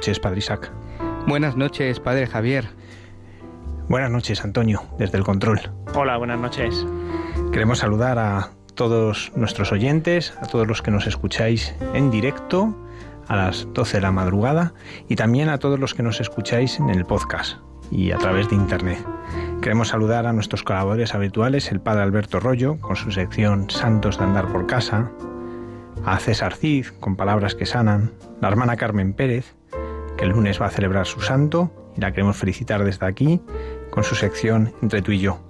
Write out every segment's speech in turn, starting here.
Noches, Padre Isaac. Buenas noches, Padre Javier. Buenas noches, Antonio, desde el control. Hola, buenas noches. Queremos saludar a todos nuestros oyentes, a todos los que nos escucháis en directo a las 12 de la madrugada y también a todos los que nos escucháis en el podcast y a través de internet. Queremos saludar a nuestros colaboradores habituales, el Padre Alberto Rollo, con su sección Santos de Andar por Casa, a César Cid, con Palabras que Sanan, la hermana Carmen Pérez, que el lunes va a celebrar su santo y la queremos felicitar desde aquí con su sección Entre tú y yo.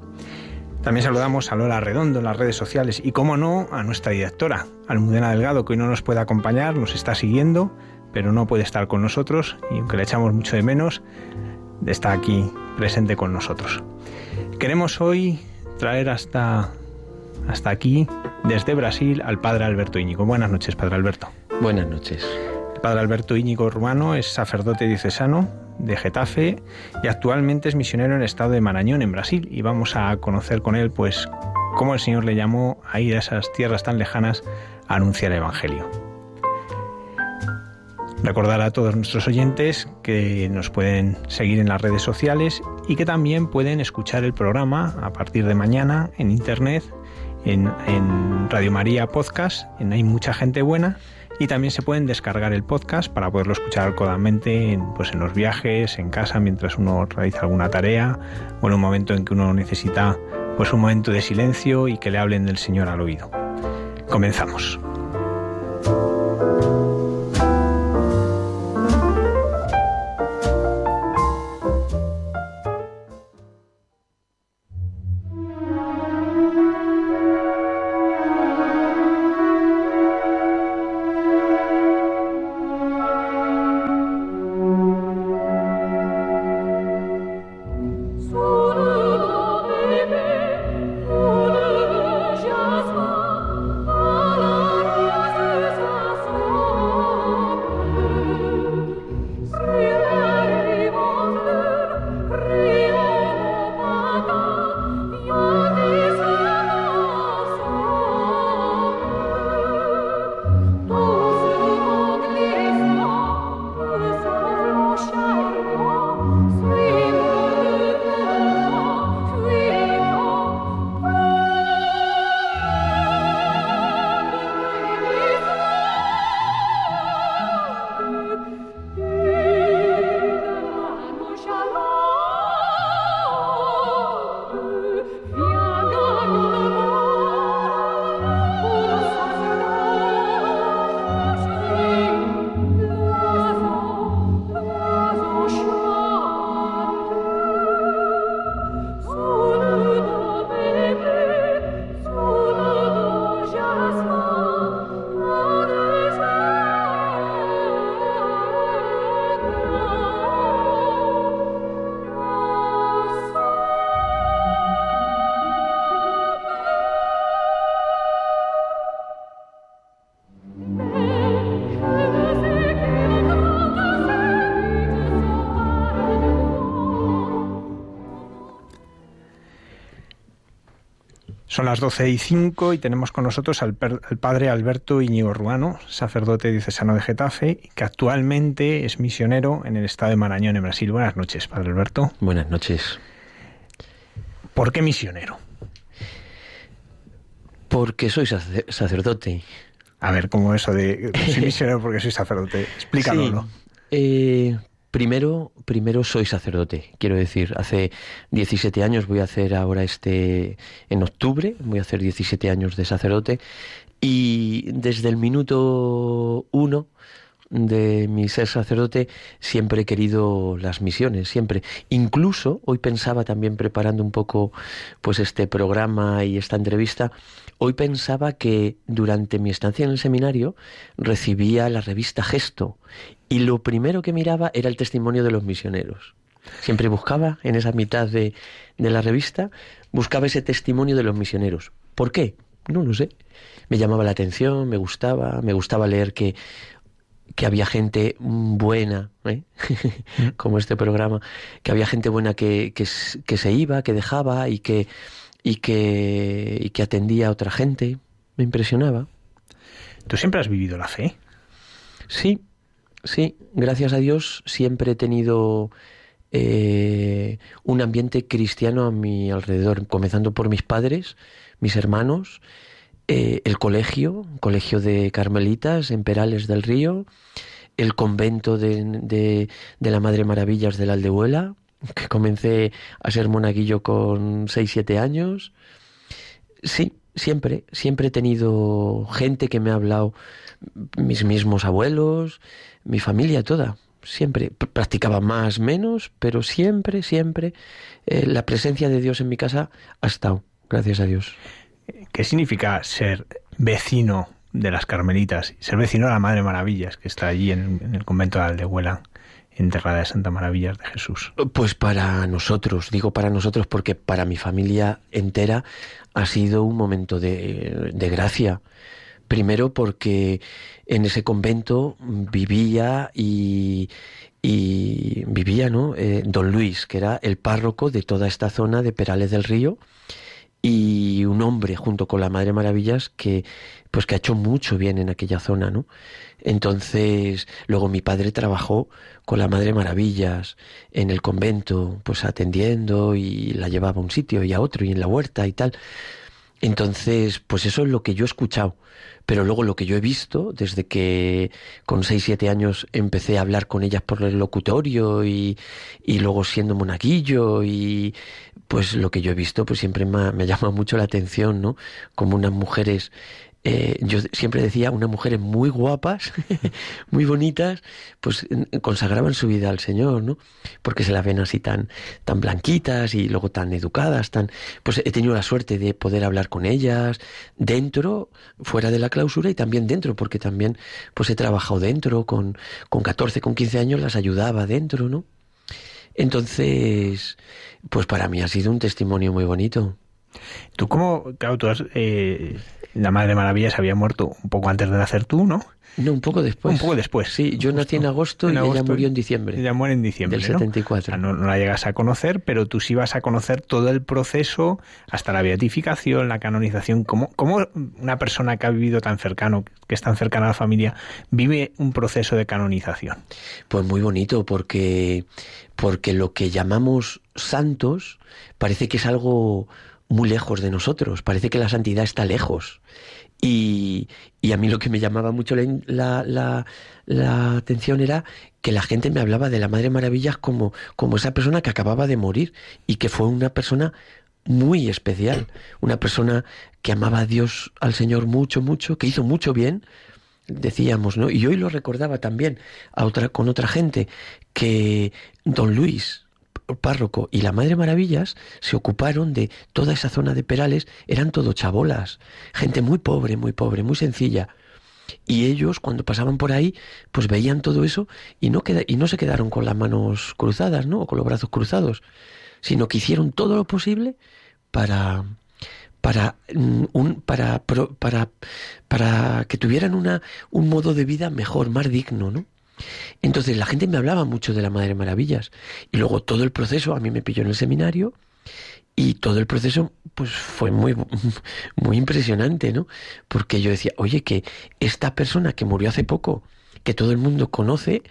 También saludamos a Lola Redondo en las redes sociales y, como no, a nuestra directora, Almudena Delgado, que hoy no nos puede acompañar, nos está siguiendo, pero no puede estar con nosotros y aunque le echamos mucho de menos, está aquí presente con nosotros. Queremos hoy traer hasta, hasta aquí, desde Brasil, al Padre Alberto Íñigo. Buenas noches, Padre Alberto. Buenas noches. Padre Alberto Íñigo Urbano es sacerdote diocesano de Getafe y actualmente es misionero en el estado de Marañón, en Brasil. Y vamos a conocer con él, pues, cómo el Señor le llamó a ir a esas tierras tan lejanas a anunciar el Evangelio. Recordar a todos nuestros oyentes que nos pueden seguir en las redes sociales y que también pueden escuchar el programa a partir de mañana en internet, en, en Radio María Podcast, en Hay Mucha Gente Buena, y también se pueden descargar el podcast para poderlo escuchar cómodamente en, pues en los viajes, en casa, mientras uno realiza alguna tarea o en un momento en que uno necesita pues un momento de silencio y que le hablen del Señor al oído. Comenzamos. Son las 12 y 5 y tenemos con nosotros al, al, padre Alberto Íñigo Ruano, sacerdote diocesano de Getafe, que actualmente es misionero en el estado de Marañón, en Brasil. Buenas noches, padre Alberto. Buenas noches. ¿Por qué misionero? Porque soy sacerdote. A ver, ¿cómo eso de soy misionero porque soy sacerdote? Explícanoslo. Sí. Eh, Primero, primero soy sacerdote, quiero decir, hace 17 años voy a hacer ahora este, en octubre, voy a hacer 17 años de sacerdote. Y desde el minuto uno de mi ser sacerdote siempre he querido las misiones, siempre. Incluso hoy pensaba también preparando un poco pues este programa y esta entrevista, hoy pensaba que durante mi estancia en el seminario recibía la revista Gesto y lo primero que miraba era el testimonio de los misioneros. Siempre buscaba en esa mitad de, de la revista, buscaba ese testimonio de los misioneros. ¿Por qué? No lo sé. Me llamaba la atención, me gustaba, me gustaba leer que que había gente buena, ¿eh? Como este programa, que había gente buena que, que, se iba, que dejaba y que, y que, y que atendía a otra gente. Me impresionaba. ¿Tú siempre has vivido la fe? Sí, sí, gracias a Dios siempre he tenido eh, un ambiente cristiano a mi alrededor, comenzando por mis padres, mis hermanos, eh, el colegio, colegio de carmelitas en Perales del Río, el convento de, la Madre Maravillas de la Aldehuela, que comencé a ser monaguillo con 6-7 años. Sí, siempre, siempre he tenido gente que me ha hablado, mis mismos abuelos, mi familia toda. Siempre practicaba más, menos, pero siempre, siempre eh, la presencia de Dios en mi casa ha estado, gracias a Dios. ¿Qué significa ser vecino de las Carmelitas? Ser vecino de la Madre Maravillas, que está allí en, el convento de Aldehuela, enterrada de Santa Maravillas de Jesús. Pues para nosotros, digo para nosotros porque para mi familia entera ha sido un momento de, gracia. Primero porque en ese convento vivía y, vivía, ¿no? Eh, don Luis, que era el párroco de toda esta zona de Perales del Río y un hombre junto con la Madre Maravillas que pues que ha hecho mucho bien en aquella zona, ¿no? Entonces, luego mi padre trabajó con la Madre Maravillas en el convento, pues atendiendo y la llevaba a un sitio y a otro y en la huerta y tal. Entonces, pues eso es lo que yo he escuchado. Pero luego lo que yo he visto, desde que con 6, 7 años empecé a hablar con ellas por el locutorio y, y luego siendo monaguillo y pues lo que yo he visto, pues siempre me me ha llamado mucho la atención, ¿no? Como unas mujeres eh, yo siempre decía, unas mujeres muy guapas, muy bonitas, pues consagraban su vida al Señor, ¿no? Porque se las ven así tan, tan blanquitas y luego tan educadas, tan, pues he tenido la suerte de poder hablar con ellas dentro, fuera de la clausura y también dentro, porque también pues he trabajado dentro, con, con 14, con 15 años las ayudaba dentro, ¿no? Entonces, pues para mí ha sido un testimonio muy bonito. Tú como, claro, tú has, eh, la Madre Maravilla se había muerto un poco antes de nacer tú, ¿no? No, un poco después. Un poco después. Sí, yo nací en agosto y ella murió en diciembre. Ella muere en diciembre. Del 74. ¿no? no, la llegas a conocer, pero tú sí vas a conocer todo el proceso hasta la beatificación, la canonización. ¿Cómo, ¿Cómo una persona que ha vivido tan cercano, que es tan cercana a la familia, vive un proceso de canonización? Pues muy bonito, porque, porque lo que llamamos santos parece que es algo muy lejos de nosotros, parece que la santidad está lejos. Y, y a mí lo que me llamaba mucho la, la, la, atención era que la gente me hablaba de la Madre Maravillas como, como esa persona que acababa de morir y que fue una persona muy especial, una persona que amaba a Dios, al Señor mucho, mucho, que hizo mucho bien, decíamos, ¿no? Y hoy lo recordaba también a otra, con otra gente, que don Luis, párroco y la Madre Maravillas se ocuparon de toda esa zona de Perales, eran todo chabolas, gente muy pobre, muy pobre, muy sencilla. Y ellos, cuando pasaban por ahí, pues veían todo eso y no, y no se quedaron con las manos cruzadas, ¿no? O con los brazos cruzados, sino que hicieron todo lo posible para, para, mm, un, para, para, para que tuvieran una, un modo de vida mejor, más digno, ¿no? Entonces la gente me hablaba mucho de la Madre Maravillas. Y luego todo el proceso, a mí me pilló en el seminario, y todo el proceso pues fue muy, muy impresionante, ¿no? Porque yo decía, oye, que esta persona que murió hace poco, que todo el mundo conoce,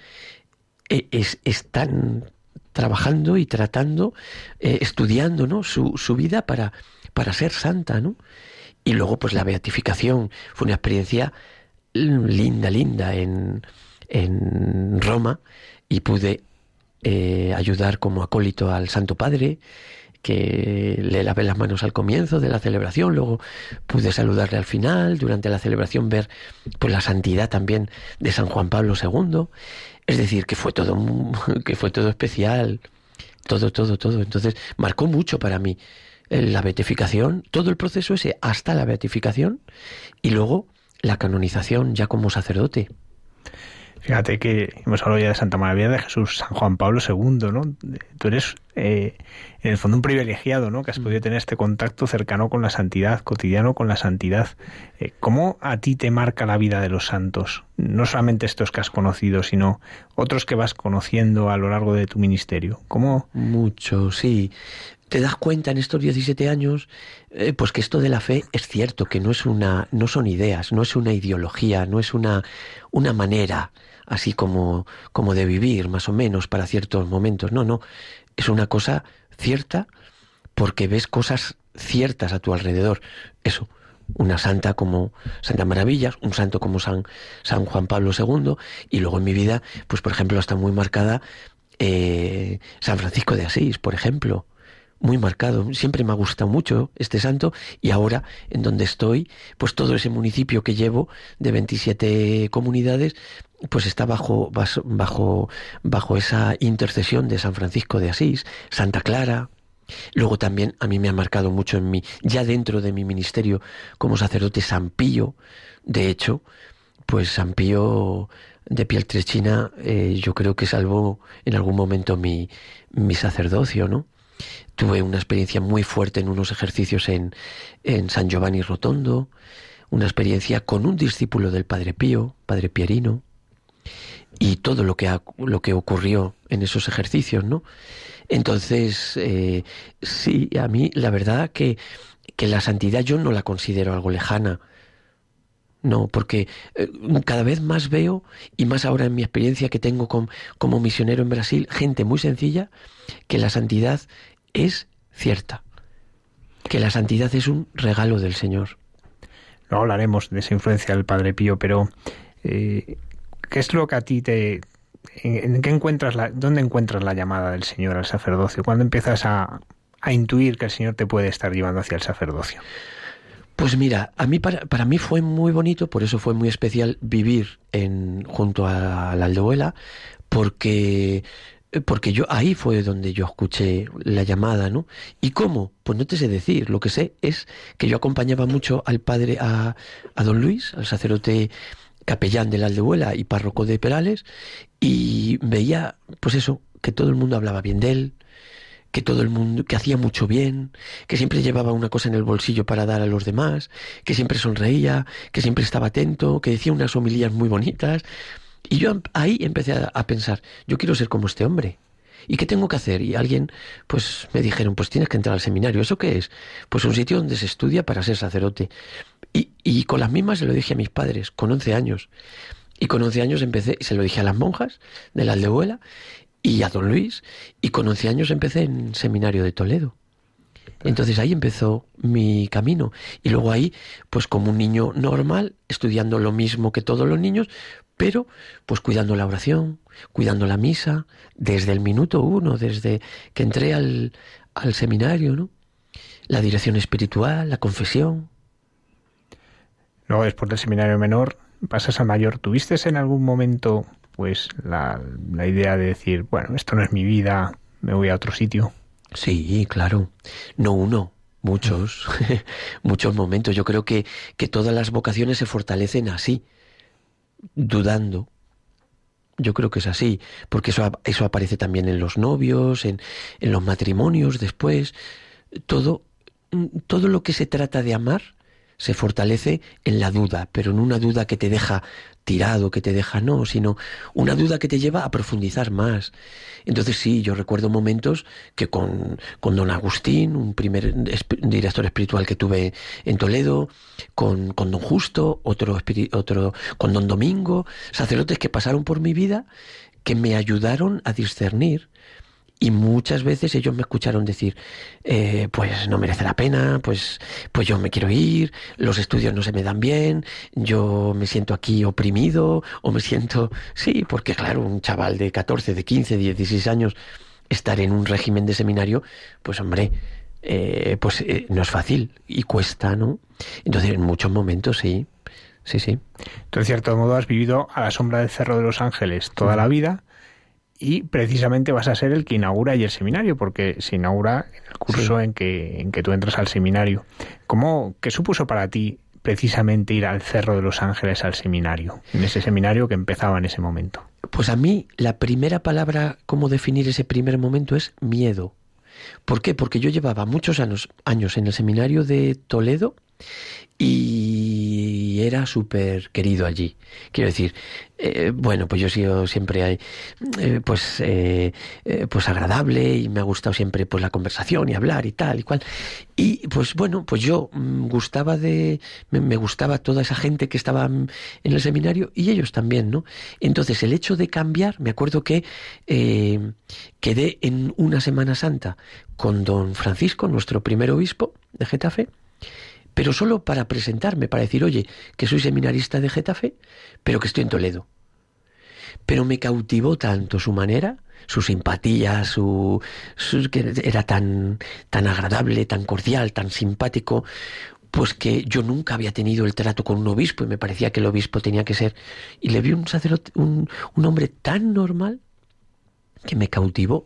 e, es, están trabajando y tratando, eh, estudiando, ¿no? Su, su vida para, para ser santa, ¿no? Y luego, pues la beatificación fue una experiencia linda, linda en, en Roma y pude eh, ayudar como acólito al Santo Padre, que le lavé las manos al comienzo de la celebración, luego pude saludarle al final, durante la celebración ver pues la santidad también de San Juan Pablo II, es decir, que fue todo que fue todo especial, todo todo todo, entonces marcó mucho para mí eh, la beatificación, todo el proceso ese hasta la beatificación y luego la canonización ya como sacerdote. Fíjate que hemos hablado ya de Santa María de Jesús, San Juan Pablo II, ¿no? Tú eres, eh, en el fondo, un privilegiado, ¿no? Que has mm. podido tener este contacto cercano con la santidad, cotidiano con la santidad. Eh, ¿Cómo a ti te marca la vida de los santos? No solamente estos que has conocido, sino otros que vas conociendo a lo largo de tu ministerio. ¿Cómo? Mucho, sí te das cuenta en estos 17 años, eh, pues que esto de la fe es cierto, que no es una, no son ideas, no es una ideología, no es una, una manera, así como, como de vivir, más o menos, para ciertos momentos. No, no, es una cosa cierta porque ves cosas ciertas a tu alrededor. Eso, una santa como Santa Maravillas, un santo como San, San Juan Pablo II, y luego en mi vida, pues por ejemplo, está muy marcada eh, San Francisco de Asís, por ejemplo, muy marcado. Siempre me ha gustado mucho este santo y ahora en donde estoy, pues todo ese municipio que llevo de 27 comunidades, pues está bajo, bajo, bajo esa intercesión de San Francisco de Asís, Santa Clara. Luego también a mí me ha marcado mucho en mí, ya dentro de mi ministerio como sacerdote San Pío. De hecho, pues San Pío de Pieltrechina eh, yo creo que salvó en algún momento mi, mi sacerdocio, ¿no? Tuve una experiencia muy fuerte en unos ejercicios en, en San Giovanni Rotondo, una experiencia con un discípulo del Padre Pío, Padre Pierino, y todo lo que, lo que ocurrió en esos ejercicios, ¿no? Entonces, eh, sí, a mí la verdad que, que la santidad yo no la considero algo lejana. No, porque eh, cada vez más veo, y más ahora en mi experiencia que tengo como misionero en Brasil, gente muy sencilla, que la santidad es cierta, que la santidad es un regalo del Señor. Luego hablaremos de esa influencia del Padre Pío, pero eh, ¿Qué es lo que a ti te... En, qué encuentras la, ¿Dónde encuentras la llamada del Señor al sacerdocio? ¿Cuándo empiezas a, a intuir que el Señor te puede estar llevando hacia el sacerdocio? Pues mira, a mí para, para, mí fue muy bonito, por eso fue muy especial vivir en, junto a la aldehuela, porque porque yo ahí fue donde yo escuché la llamada, ¿no? ¿Y cómo? Pues no te sé decir. Lo que sé es que yo acompañaba mucho al padre, a, a don Luis, al sacerdote capellán de la aldehuela y párroco de Perales, y veía, pues eso, que todo el mundo hablaba bien de él, que todo el mundo, que hacía mucho bien, que siempre llevaba una cosa en el bolsillo para dar a los demás, que siempre sonreía, que siempre estaba atento, que decía unas homilías muy bonitas. Y yo ahí empecé a, pensar, yo quiero ser como este hombre. ¿Y qué tengo que hacer? Y alguien, pues me dijeron, pues tienes que entrar al seminario. ¿Eso qué es? Pues un sitio donde se estudia para ser sacerdote. Y, y con las mismas se lo dije a mis padres, con 11 años. Y con 11 años empecé, se lo dije a las monjas de la aldehuela y a don Luis. Y con 11 años empecé en seminario de Toledo. Entonces ahí empezó mi camino. Y luego ahí, pues como un niño normal, estudiando lo mismo que todos los niños, pero pues cuidando la oración, cuidando la misa, desde el minuto uno, desde que entré al, al seminario, ¿no? La dirección espiritual, la confesión, Luego, después del seminario menor, pasas a mayor. ¿Tuviste en algún momento pues la, la idea de decir, bueno, esto no es mi vida, me voy a otro sitio? Sí, claro. No uno, muchos, muchos momentos. Yo creo que, que todas las vocaciones se fortalecen así, dudando. Yo creo que es así, porque eso, eso aparece también en los novios, en, en los matrimonios después. Todo, todo lo que se trata de amar se fortalece en la duda, pero en una duda que te deja tirado, que te deja no, sino una duda que te lleva a profundizar más. Entonces sí, yo recuerdo momentos que con, con don Agustín, un primer director espiritual que tuve en Toledo, con, con don Justo, otro, otro, con don Domingo, sacerdotes que pasaron por mi vida, que me ayudaron a discernir Y muchas veces ellos me escucharon decir, eh, pues no merece la pena, pues, pues yo me quiero ir, los estudios no se me dan bien, yo me siento aquí oprimido, o me siento, sí, porque claro, un chaval de 14, de 15, de 16 años, estar en un régimen de seminario, pues hombre, eh, pues eh, no es fácil y cuesta, ¿no? Entonces, en muchos momentos sí, sí, sí. Tú, en cierto modo, has vivido a la sombra del Cerro de los Ángeles toda la vida y precisamente vas a ser el que inaugura y el seminario, porque se inaugura el curso en, que, en que tú entras al seminario. ¿Cómo, ¿Qué supuso para ti precisamente ir al Cerro de los Ángeles al seminario, en ese seminario que empezaba en ese momento? Pues a mí la primera palabra, cómo definir ese primer momento es miedo. ¿Por qué? Porque yo llevaba muchos años, años en el seminario de Toledo y era súper querido allí. Quiero decir, eh, bueno, pues yo he sido siempre eh, pues, eh, pues agradable y me ha gustado siempre pues la conversación y hablar y tal y cual. Y pues bueno, pues yo mm, gustaba de, me, gustaba toda esa gente que estaba en el seminario y ellos también, ¿no? Entonces el hecho de cambiar, me acuerdo que quedé en una Semana Santa con don Francisco, nuestro primer obispo de Getafe, pero solo para presentarme, para decir, oye, que soy seminarista de Getafe, pero que estoy en Toledo. Pero me cautivó tanto su manera, su simpatía, su, que era tan, tan agradable, tan cordial, tan simpático, pues que yo nunca había tenido el trato con un obispo y me parecía que el obispo tenía que ser. Y le vi un sacerdote, un, un hombre tan normal que me cautivó.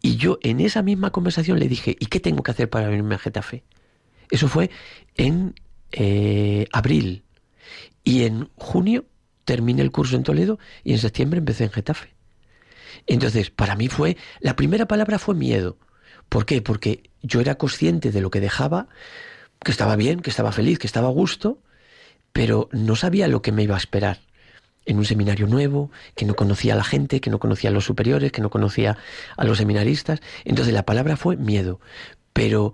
Y yo en esa misma conversación le dije, ¿y qué tengo que hacer para venirme a Getafe? Eso fue en eh, abril. Y en junio terminé el curso en Toledo y en septiembre empecé en Getafe. Entonces, para mí fue, la primera palabra fue miedo. ¿Por qué? Porque yo era consciente de lo que dejaba, que estaba bien, que estaba feliz, que estaba a gusto, pero no sabía lo que me iba a esperar en un seminario nuevo, que no conocía a la gente, que no conocía a los superiores, que no conocía a los seminaristas. Entonces la palabra fue miedo. Pero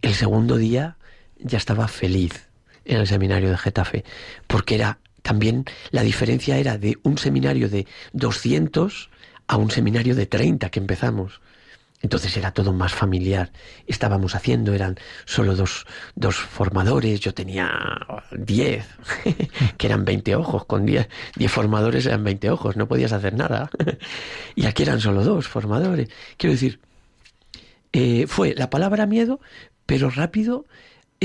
el segundo día ya estaba feliz en el seminario de Getafe, porque era también la diferencia era de un seminario de 200 a un seminario de 30 que empezamos. Entonces era todo más familiar. Estábamos haciendo, eran solo dos, dos formadores, yo tenía 10, que eran 20 ojos, con 10, 10 formadores eran 20 ojos, no podías hacer nada. y aquí eran solo dos formadores. Quiero decir, eh, fue la palabra miedo, pero rápido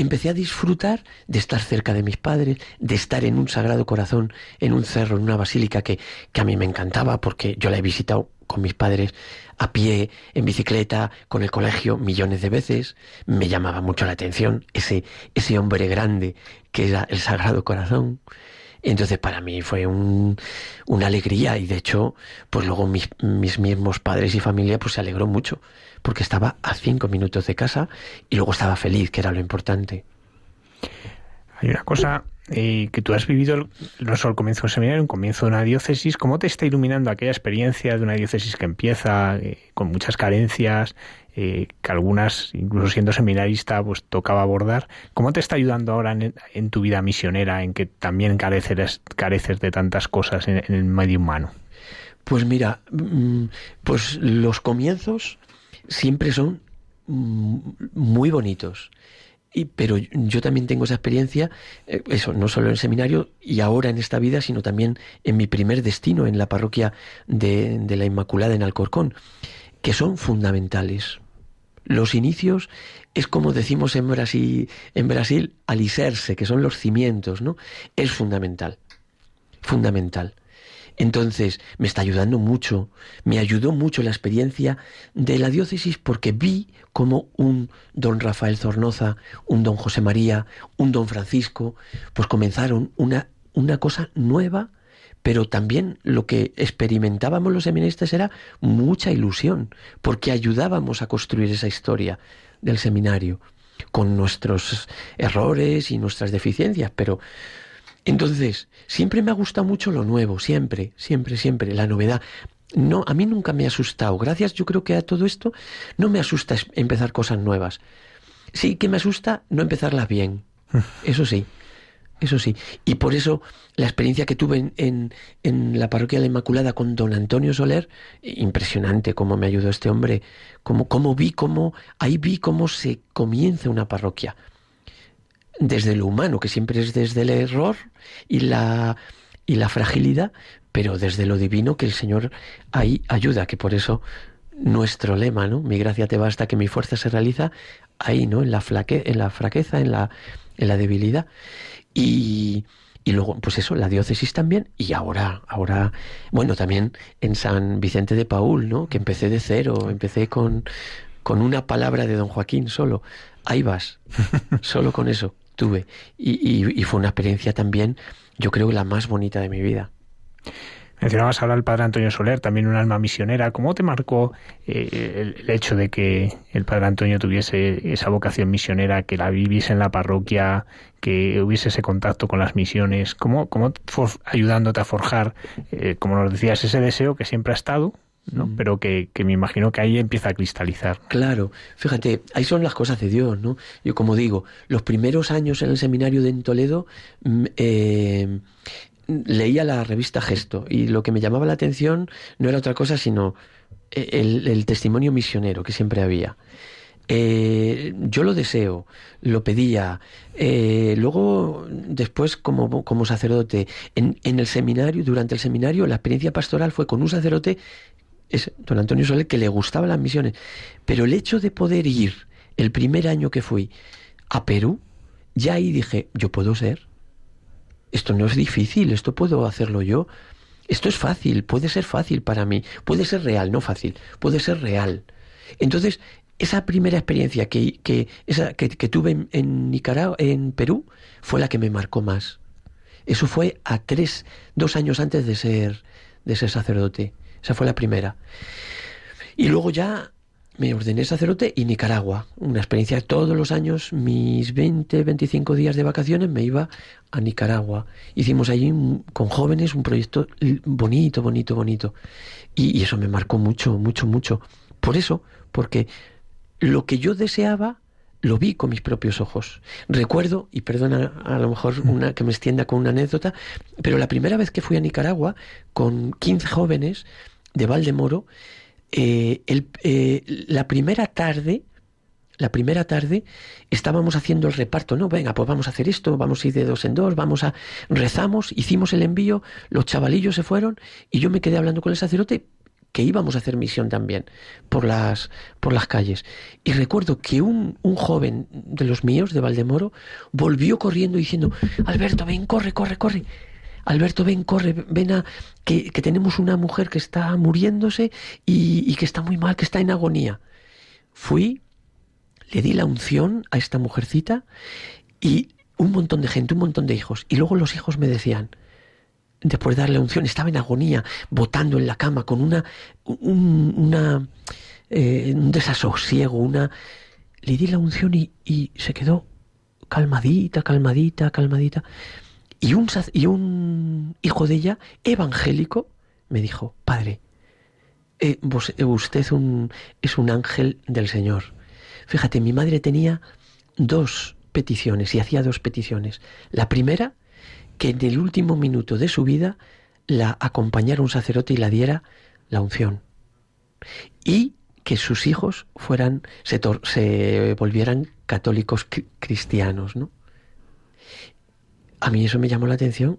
empecé a disfrutar de estar cerca de mis padres, de estar en un sagrado corazón, en un cerro, en una basílica que, que a mí me encantaba porque yo la he visitado con mis padres a pie, en bicicleta, con el colegio millones de veces. Me llamaba mucho la atención ese, ese hombre grande que era el Sagrado Corazón. Entonces para mí fue un, una alegría y de hecho, pues luego mis, mis mismos padres y familia pues se alegró mucho porque estaba a cinco minutos de casa y luego estaba feliz, que era lo importante. Hay una cosa eh, que tú has vivido no solo el comienzo del seminario, un comienzo de una diócesis. ¿Cómo te está iluminando aquella experiencia de una diócesis que empieza eh, con muchas carencias, eh, que algunas, incluso siendo seminarista, pues tocaba abordar? ¿Cómo te está ayudando ahora en, tu vida misionera, en que también careces, careces de tantas cosas en, en el medio humano? Pues mira, mm, pues los comienzos siempre son mm, muy bonitos. Pero yo también tengo esa experiencia, eh, eso, no solo en el seminario y ahora en esta vida, sino también en mi primer destino, en la parroquia de, la Inmaculada en Alcorcón, que son fundamentales. Los inicios es como decimos en Brasil, en Brasil, que son los cimientos, ¿no? Es fundamental. Fundamental. Entonces, me está ayudando mucho, me ayudó mucho la experiencia de la diócesis porque vi como un don Rafael Zornoza, un don José María, un don Francisco, pues comenzaron una, una cosa nueva, pero también lo que experimentábamos los seminaristas era mucha ilusión, porque ayudábamos a construir esa historia del seminario, con nuestros errores y nuestras deficiencias, pero entonces, siempre me ha gustado mucho lo nuevo, siempre, siempre, siempre, la novedad. No, a mí nunca me ha asustado. Gracias, yo creo que a todo esto no me asusta empezar cosas nuevas. Sí que me asusta no empezarlas bien. Eso sí. eso sí. Y por eso la experiencia que tuve en, en, la parroquia de la Inmaculada con don Antonio Soler, impresionante cómo me ayudó este hombre, cómo, cómo vi cómo, ahí vi cómo se comienza una parroquia. Desde lo humano, que siempre es desde el error y la, y la fragilidad, pero desde lo divino que el Señor ahí ayuda, que por eso nuestro lema, ¿no? Mi gracia te basta, que mi fuerza se realiza ahí, ¿no? En la, flaque, en la fraqueza, en la, en la debilidad. Y, y luego, pues eso, la diócesis también, y ahora, ahora, bueno, también en San Vicente de Paul, ¿no? Que empecé de cero, empecé con, con una palabra de don Joaquín solo. Ahí vas, solo con eso tuve. Y, y, fue una experiencia también, yo creo la más bonita de mi vida. Mencionabas ahora al padre Antonio Soler, también un alma misionera. ¿Cómo te marcó eh, el, hecho de que el padre Antonio tuviese esa vocación misionera, que la viviese en la parroquia, que hubiese ese contacto con las misiones? ¿Cómo, cómo ayudándote a forjar, eh, como nos decías, ese deseo que siempre ha estado, ¿no? Mm. pero que, que, me imagino que ahí empieza a cristalizar. Claro, fíjate, ahí son las cosas de Dios, ¿no? Yo como digo, los primeros años en el seminario de en Toledo, mm, eh, leía la revista Gesto y lo que me llamaba la atención no era otra cosa sino eh, el, testimonio misionero que siempre había. Eh, yo lo deseo, lo pedía. Eh, luego, después, como, como sacerdote, en, en, el seminario, durante el seminario, la experiencia pastoral fue con un sacerdote, don Antonio Soler, que le gustaban las misiones. Pero el hecho de poder ir el primer año que fui a Perú, ya ahí dije, yo puedo ser esto no es difícil, esto puedo hacerlo yo. Esto es fácil, puede ser fácil para mí, puede ser real, no fácil, puede ser real. Entonces, esa primera experiencia que, que, que, tuve en, Nicaragua, en Perú, fue la que me marcó más. Eso fue a tres, dos años antes de ser, de ser sacerdote. Esa fue la primera. Y luego ya me ordené sacerdote y Nicaragua. Una experiencia todos los años, mis 20, 25 días de vacaciones me iba a Nicaragua. Hicimos allí con jóvenes un proyecto bonito, bonito, bonito. Y, eso me marcó mucho, mucho, mucho. Por eso, porque lo que yo deseaba lo vi con mis propios ojos. Recuerdo, y perdona a lo mejor una que me extienda con una anécdota, pero la primera vez que fui a Nicaragua con 15 jóvenes de Valdemoro, eh, el, eh, la primera tarde, la primera tarde estábamos haciendo el reparto, no, venga, pues vamos a hacer esto, vamos a ir de dos en dos, vamos a rezamos, hicimos el envío, los chavalillos se fueron y yo me quedé hablando con el sacerdote que íbamos a hacer misión también por las por las calles y recuerdo que un, un joven de los míos de Valdemoro volvió corriendo diciendo Alberto ven corre corre corre Alberto, ven, corre, ven a que, tenemos una mujer que está muriéndose y, que está muy mal, que está en agonía. Fui, le di la unción a esta mujercita y un montón de gente, un montón de hijos. Y luego los hijos me decían, después de darle la unción, estaba en agonía, botando en la cama con una, un, una, eh, un desasosiego, una... Le di la unción y, y se quedó calmadita, calmadita, calmadita. Y un, y un hijo de ella, evangélico, me dijo, padre, eh, eh, usted un, es un ángel del Señor. Fíjate, mi madre tenía dos peticiones y hacía dos peticiones. La primera, que en el último minuto de su vida la acompañara un sacerdote y la diera la unción. Y que sus hijos fueran, se, volvieran católicos cristianos, ¿no? A mí eso me llamó la atención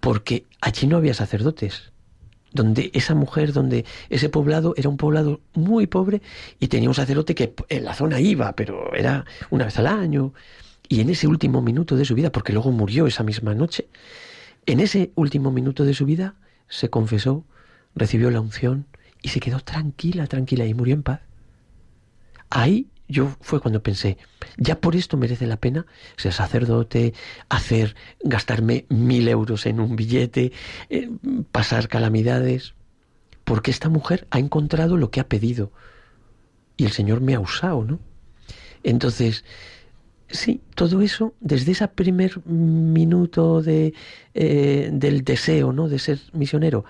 porque allí no había sacerdotes. Donde esa mujer, donde ese poblado era un poblado muy pobre y tenía un sacerdote que en la zona iba, pero era una vez al año. Y en ese último minuto de su vida, porque luego murió esa misma noche, en ese último minuto de su vida se confesó, recibió la unción y se quedó tranquila, tranquila y murió en paz. Ahí yo fue cuando pensé, ya por esto merece la pena ser sacerdote, hacer, gastarme mil euros en un billete, eh, pasar calamidades, porque esta mujer ha encontrado lo que ha pedido y el Señor me ha usado, ¿no? Entonces, sí, todo eso, desde ese primer minuto de, eh, del deseo, ¿no? De ser misionero,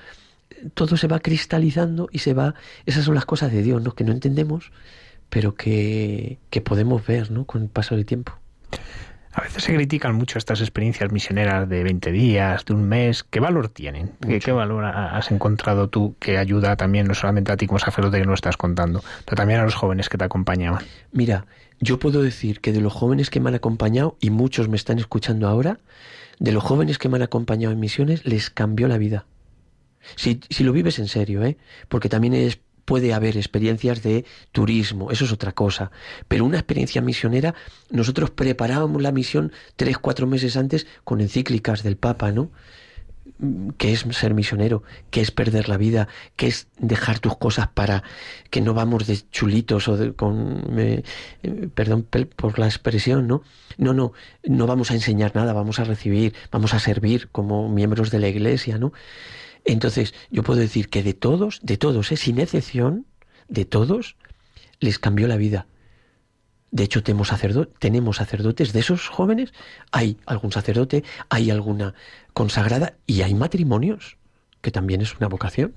todo se va cristalizando y se va, esas son las cosas de Dios, ¿no? Que no entendemos, pero que, podemos ver ¿no? con el paso del tiempo. A veces se critican mucho estas experiencias misioneras de 20 días, de un mes. ¿Qué valor tienen? ¿Qué, valor has encontrado tú que ayuda también no solamente a ti como sacerdote que nos estás contando, pero también a los jóvenes que te acompañaban? Mira, yo puedo decir que de los jóvenes que me han acompañado, y muchos me están escuchando ahora, de los jóvenes que me han acompañado en misiones, les cambió la vida. Si, si lo vives en serio, ¿eh? Porque también es puede haber experiencias de turismo, eso es otra cosa. Pero una experiencia misionera, nosotros preparábamos la misión tres, cuatro meses antes con encíclicas del Papa, ¿no? Que es ser misionero, que es perder la vida, que es dejar tus cosas para que no vamos de chulitos o de, con eh, perdón por la expresión, ¿no? No, no, no vamos a enseñar nada, vamos a recibir, vamos a servir como miembros de la iglesia, ¿no? Entonces, yo puedo decir que de todos, de todos, ¿eh? sin excepción, de todos, les cambió la vida. De hecho, tenemos, sacerdotes de esos jóvenes, hay algún sacerdote, hay alguna consagrada y hay matrimonios, que también es una vocación.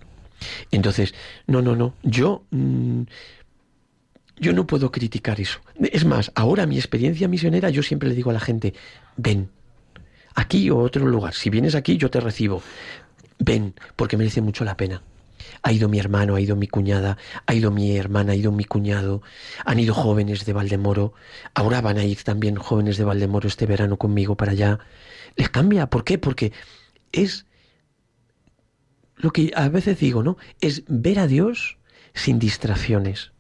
Entonces, no, no, no, yo, mm, yo no puedo criticar eso. Es más, ahora mi experiencia misionera, yo siempre le digo a la gente, ven, aquí o otro lugar, si vienes aquí yo te recibo, ven, porque merece mucho la pena. Ha ido mi hermano, ha ido mi cuñada, ha ido mi hermana, ha ido mi cuñado, han ido jóvenes de Valdemoro, ahora van a ir también jóvenes de Valdemoro este verano conmigo para allá. Les cambia, ¿por qué? Porque es lo que a veces digo, ¿no? Es ver a Dios sin distracciones.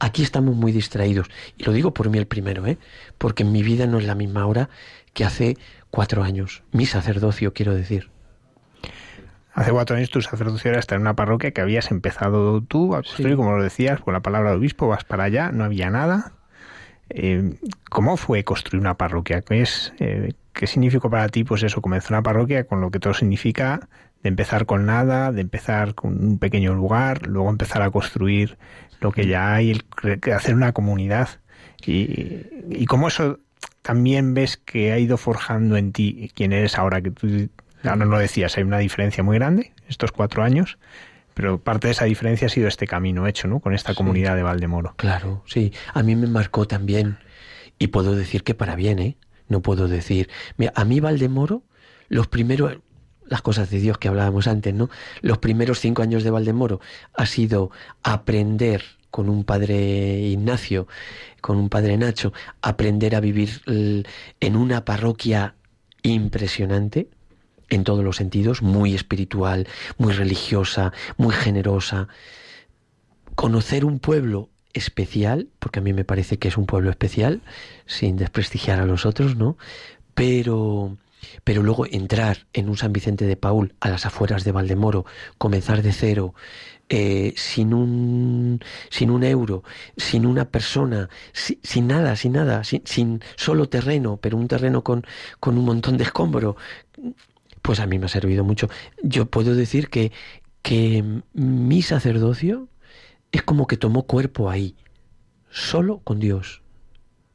Aquí estamos muy distraídos. Y lo digo por mí el primero, ¿eh? Porque mi vida no es la misma ahora que hace cuatro años. Mi sacerdocio, quiero decir. Hace cuatro años tu sacerdocio era estar en una parroquia que habías empezado tú a construir, como lo decías, con la palabra de obispo, vas para allá, no había nada. Eh, ¿Cómo fue construir una parroquia? ¿Qué, es, eh, ¿Qué significó para ti pues eso, comenzar una parroquia con lo que todo significa de empezar con nada, de empezar con un pequeño lugar, luego empezar a construir lo que ya hay, el, hacer una comunidad? Y, y cómo eso también ves que ha ido forjando en ti quién eres ahora, que tú no lo decías, hay una diferencia muy grande estos cuatro años, pero parte de esa diferencia ha sido este camino hecho, ¿no? Con esta comunidad de Valdemoro. Claro, sí. A mí me marcó también, y puedo decir que para bien, ¿eh? No puedo decir. Mira, a mí Valdemoro, los primeros, las cosas de Dios que hablábamos antes, ¿no? Los primeros cinco años de Valdemoro ha sido aprender con un padre Ignacio, con un padre Nacho, aprender a vivir en una parroquia impresionante, en todos los sentidos, muy espiritual, muy religiosa, muy generosa. Conocer un pueblo especial, porque a mí me parece que es un pueblo especial, sin desprestigiar a los otros, ¿no? Pero, pero luego entrar en un San Vicente de Paul, a las afueras de Valdemoro, comenzar de cero, eh, sin, un, sin un euro, sin una persona, sin nada, sin nada, sin, sin, solo terreno, pero un terreno con, con un montón de escombro, pues a mí me ha servido mucho. Yo puedo decir que, que mi sacerdocio es como que tomó cuerpo ahí, solo con Dios,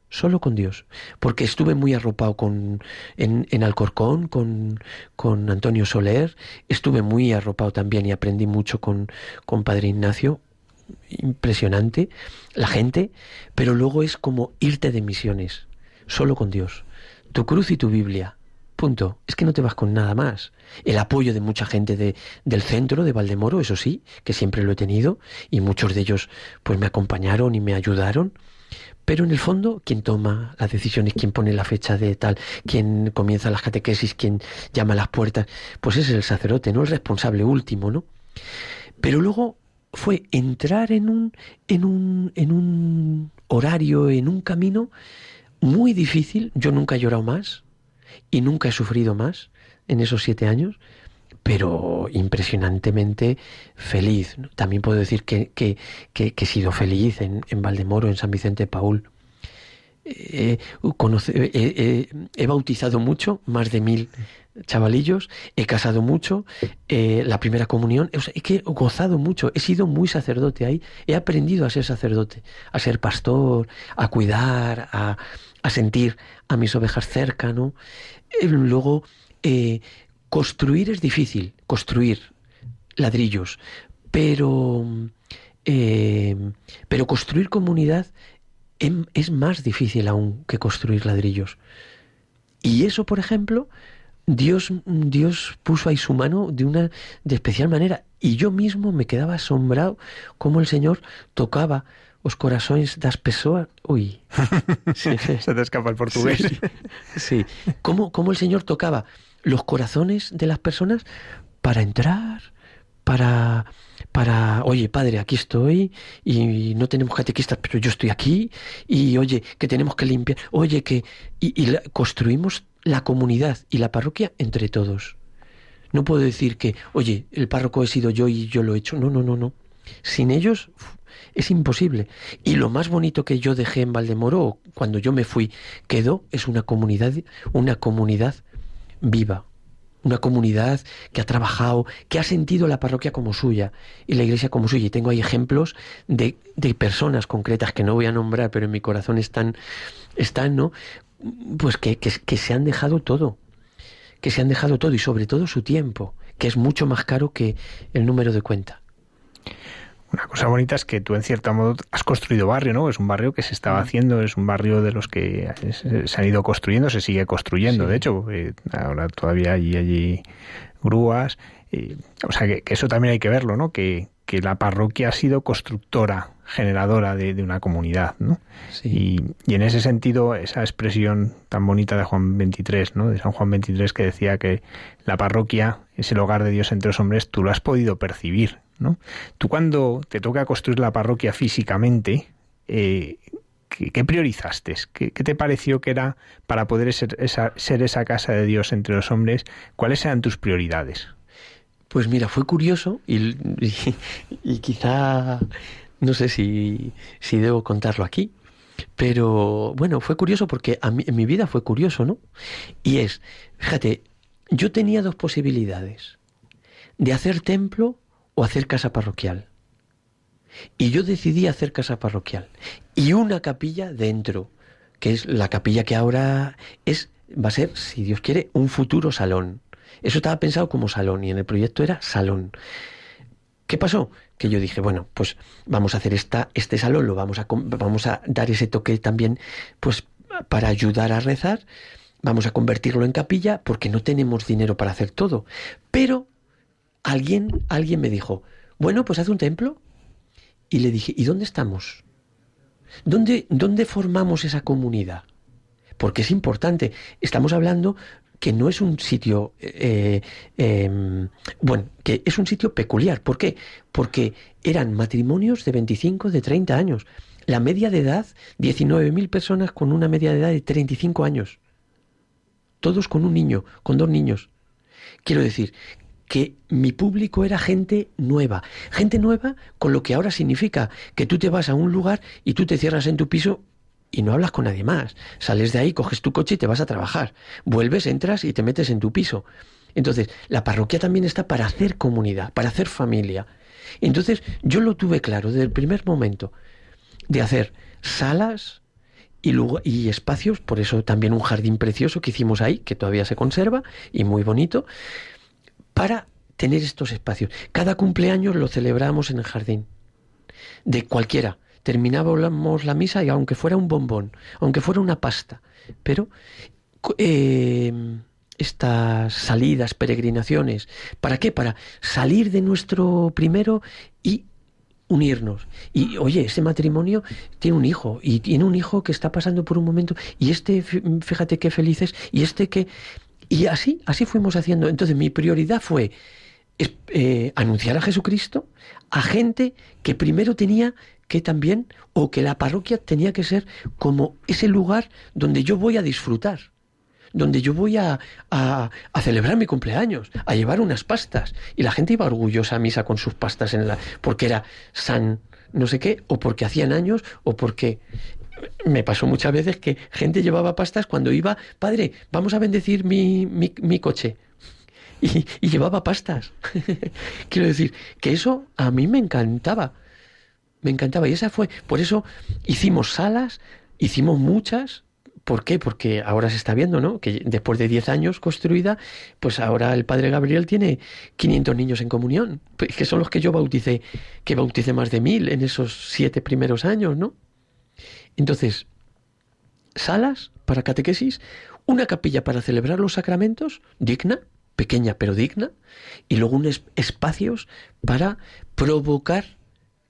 solo con Dios, porque estuve muy arropado con, en, en Alcorcón, con, con, Antonio Soler, estuve muy arropado también y aprendí mucho con, con Padre Ignacio, impresionante, la gente, pero luego es como irte de misiones, solo con Dios, tu cruz y tu Biblia, Es que no te vas con nada más. El apoyo de mucha gente de, del centro de Valdemoro, eso sí, que siempre lo he tenido, y muchos de ellos pues me acompañaron y me ayudaron. Pero en el fondo, quien toma las decisiones, quien pone la fecha de tal, quien comienza las catequesis, quien llama a las puertas, pues es el sacerdote, no el responsable último, ¿no? Pero luego fue entrar en un, en un, en un horario, en un camino muy difícil. Yo nunca he llorado más, y nunca he sufrido más en esos siete años, pero impresionantemente feliz. También puedo decir que, que, he sido feliz en, en, Valdemoro, en San Vicente Paul. he bautizado mucho, más de mil chavalillos, he casado mucho, eh, la primera comunión, he que he gozado mucho, he sido muy sacerdote ahí, he aprendido a ser sacerdote, a ser pastor, a cuidar, a, a sentir a mis ovejas cerca, ¿no? Eh, luego, eh, construir es difícil, construir ladrillos, pero, eh, pero construir comunidad em, es más difícil aún que construir ladrillos. Y eso, por ejemplo, Dios, Dios puso ahí su mano de una de especial manera. Y yo mismo me quedaba asombrado cómo el Señor tocaba los corazones das pessoas. Uy. Se te escapa el portugués. Sí. ¿Cómo, ¿Cómo, el Señor tocaba los corazones de las personas para entrar, para, para, oye, Padre, aquí estoy y no tenemos catequistas, pero yo estoy aquí y, oye, que tenemos que limpiar, oye, que... Y, construimos la comunidad y la parroquia entre todos. No puedo decir que, oye, el párroco he sido yo y yo lo he hecho. No, no, no, no. Sin ellos es imposible. Y lo más bonito que yo dejé en Valdemoro, cuando yo me fui, quedó, es una comunidad, una comunidad viva, una comunidad que ha trabajado, que ha sentido la parroquia como suya y la iglesia como suya. Y tengo ahí ejemplos de, de personas concretas que no voy a nombrar, pero en mi corazón están, están ¿no? Pues que, que, que se han dejado todo, que se han dejado todo y sobre todo su tiempo, que es mucho más caro que el número de cuenta. Una cosa bonita es que tú en cierto modo has construido barrio, ¿no? Es un barrio que se estaba haciendo, es un barrio de los que se han ido construyendo, se sigue construyendo, de hecho, ahora todavía hay allí grúas, o sea que, eso también hay que verlo, ¿no? Que, la parroquia ha sido constructora, generadora de, una comunidad, ¿no? Y, y, en ese sentido, esa expresión tan bonita de Juan 23, ¿no? De San Juan 23 que decía que la parroquia es el hogar de Dios entre los hombres, tú lo has podido percibir Tú cuando te toca construir la parroquia físicamente, eh, ¿qué, priorizaste? ¿Qué, te pareció que era para poder ser esa, casa de Dios entre los hombres? ¿Cuáles eran tus prioridades? Pues mira, fue curioso y, y, quizá no sé si, si, debo contarlo aquí, pero bueno, fue curioso porque a mí, en mi vida fue curioso, ¿no? Y es, fíjate, yo tenía dos posibilidades, de hacer templo o hacer casa parroquial. Y yo decidí hacer casa parroquial. Y una capilla dentro, que es la capilla que ahora es, va a ser, si Dios quiere, un futuro salón. Eso estaba pensado como salón y en el proyecto era salón. ¿Qué pasó? Que yo dije, bueno, pues vamos a hacer esta, este salón, lo vamos a, vamos a dar ese toque también, pues para ayudar a rezar, vamos a convertirlo en capilla porque no tenemos dinero para hacer todo. Pero alguien, alguien me dijo, bueno, pues haz un templo. Y le dije, ¿y dónde estamos? ¿Dónde, dónde formamos esa comunidad? Porque es importante. Estamos hablando que no es un sitio, eh, em, bueno, que es un sitio peculiar. ¿Por qué? Porque eran matrimonios de 25, de 30 años. La media de edad, 19.000 personas con una media de edad de 35 años. Todos con un niño, con dos niños. Quiero decir que mi público era gente nueva. Gente nueva con lo que ahora significa que tú te vas a un lugar y tú te cierras en tu piso y no hablas con nadie más. Sales de ahí, coges tu coche y te vas a trabajar. Vuelves, entras y te metes en tu piso. Entonces, la parroquia también está para hacer comunidad, para hacer familia. Entonces, yo lo tuve claro desde el primer momento de hacer salas y, y espacios, por eso también un jardín precioso que hicimos ahí, que todavía se conserva y muy bonito, para tener estos espacios. Cada cumpleaños lo celebramos en el jardín, de cualquiera. Terminábamos la misa y aunque fuera un bombón, aunque fuera una pasta, pero eh, estas salidas, peregrinaciones, ¿para qué? Para salir de nuestro primero y unirnos. Y oye, ese matrimonio tiene un hijo y tiene un hijo que está pasando por un momento y este, fíjate qué felices, y este que y así, así fuimos haciendo. Entonces mi prioridad fue eh, anunciar a Jesucristo a gente que primero tenía que también, o que la parroquia tenía que ser como ese lugar donde yo voy a disfrutar, donde yo voy a, a, celebrar mi cumpleaños, a llevar unas pastas. Y la gente iba orgullosa a misa con sus pastas en la, porque era San no sé qué, o porque hacían años, o porque me pasó muchas veces que gente llevaba pastas cuando iba, padre, vamos a bendecir mi, mi, coche. Y, llevaba pastas. Quiero decir, que eso a mí me encantaba. Me encantaba. Y esa fue, por eso hicimos salas, hicimos muchas. ¿Por qué? Porque ahora se está viendo, ¿no? Que después de 10 años construida, pues ahora el padre Gabriel tiene 500 niños en comunión, pues que son los que yo bauticé, que bauticé más de mil en esos siete primeros años, ¿no? Entonces, salas para catequesis, una capilla para celebrar los sacramentos, digna, pequeña pero digna, y luego unos espacios para provocar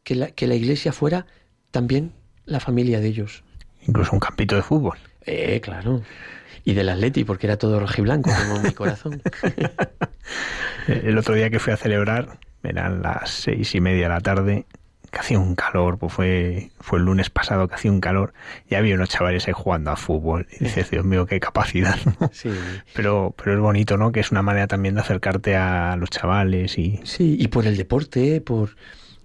que la, que la iglesia fuera también la familia de ellos. Incluso un campito de fútbol. Eh, claro. Y del Atleti, porque era todo rojiblanco, como mi corazón. El otro día que fui a celebrar, eran las seis y media de la tarde, que hacía un calor, pues fue, fue el lunes pasado que hacía un calor, y había unos chavales ahí jugando a fútbol. Y dices, Dios mío, qué capacidad. Sí. Pero, pero es bonito, ¿no? Que es una manera también de acercarte a los chavales y... Sí, y por el deporte, por...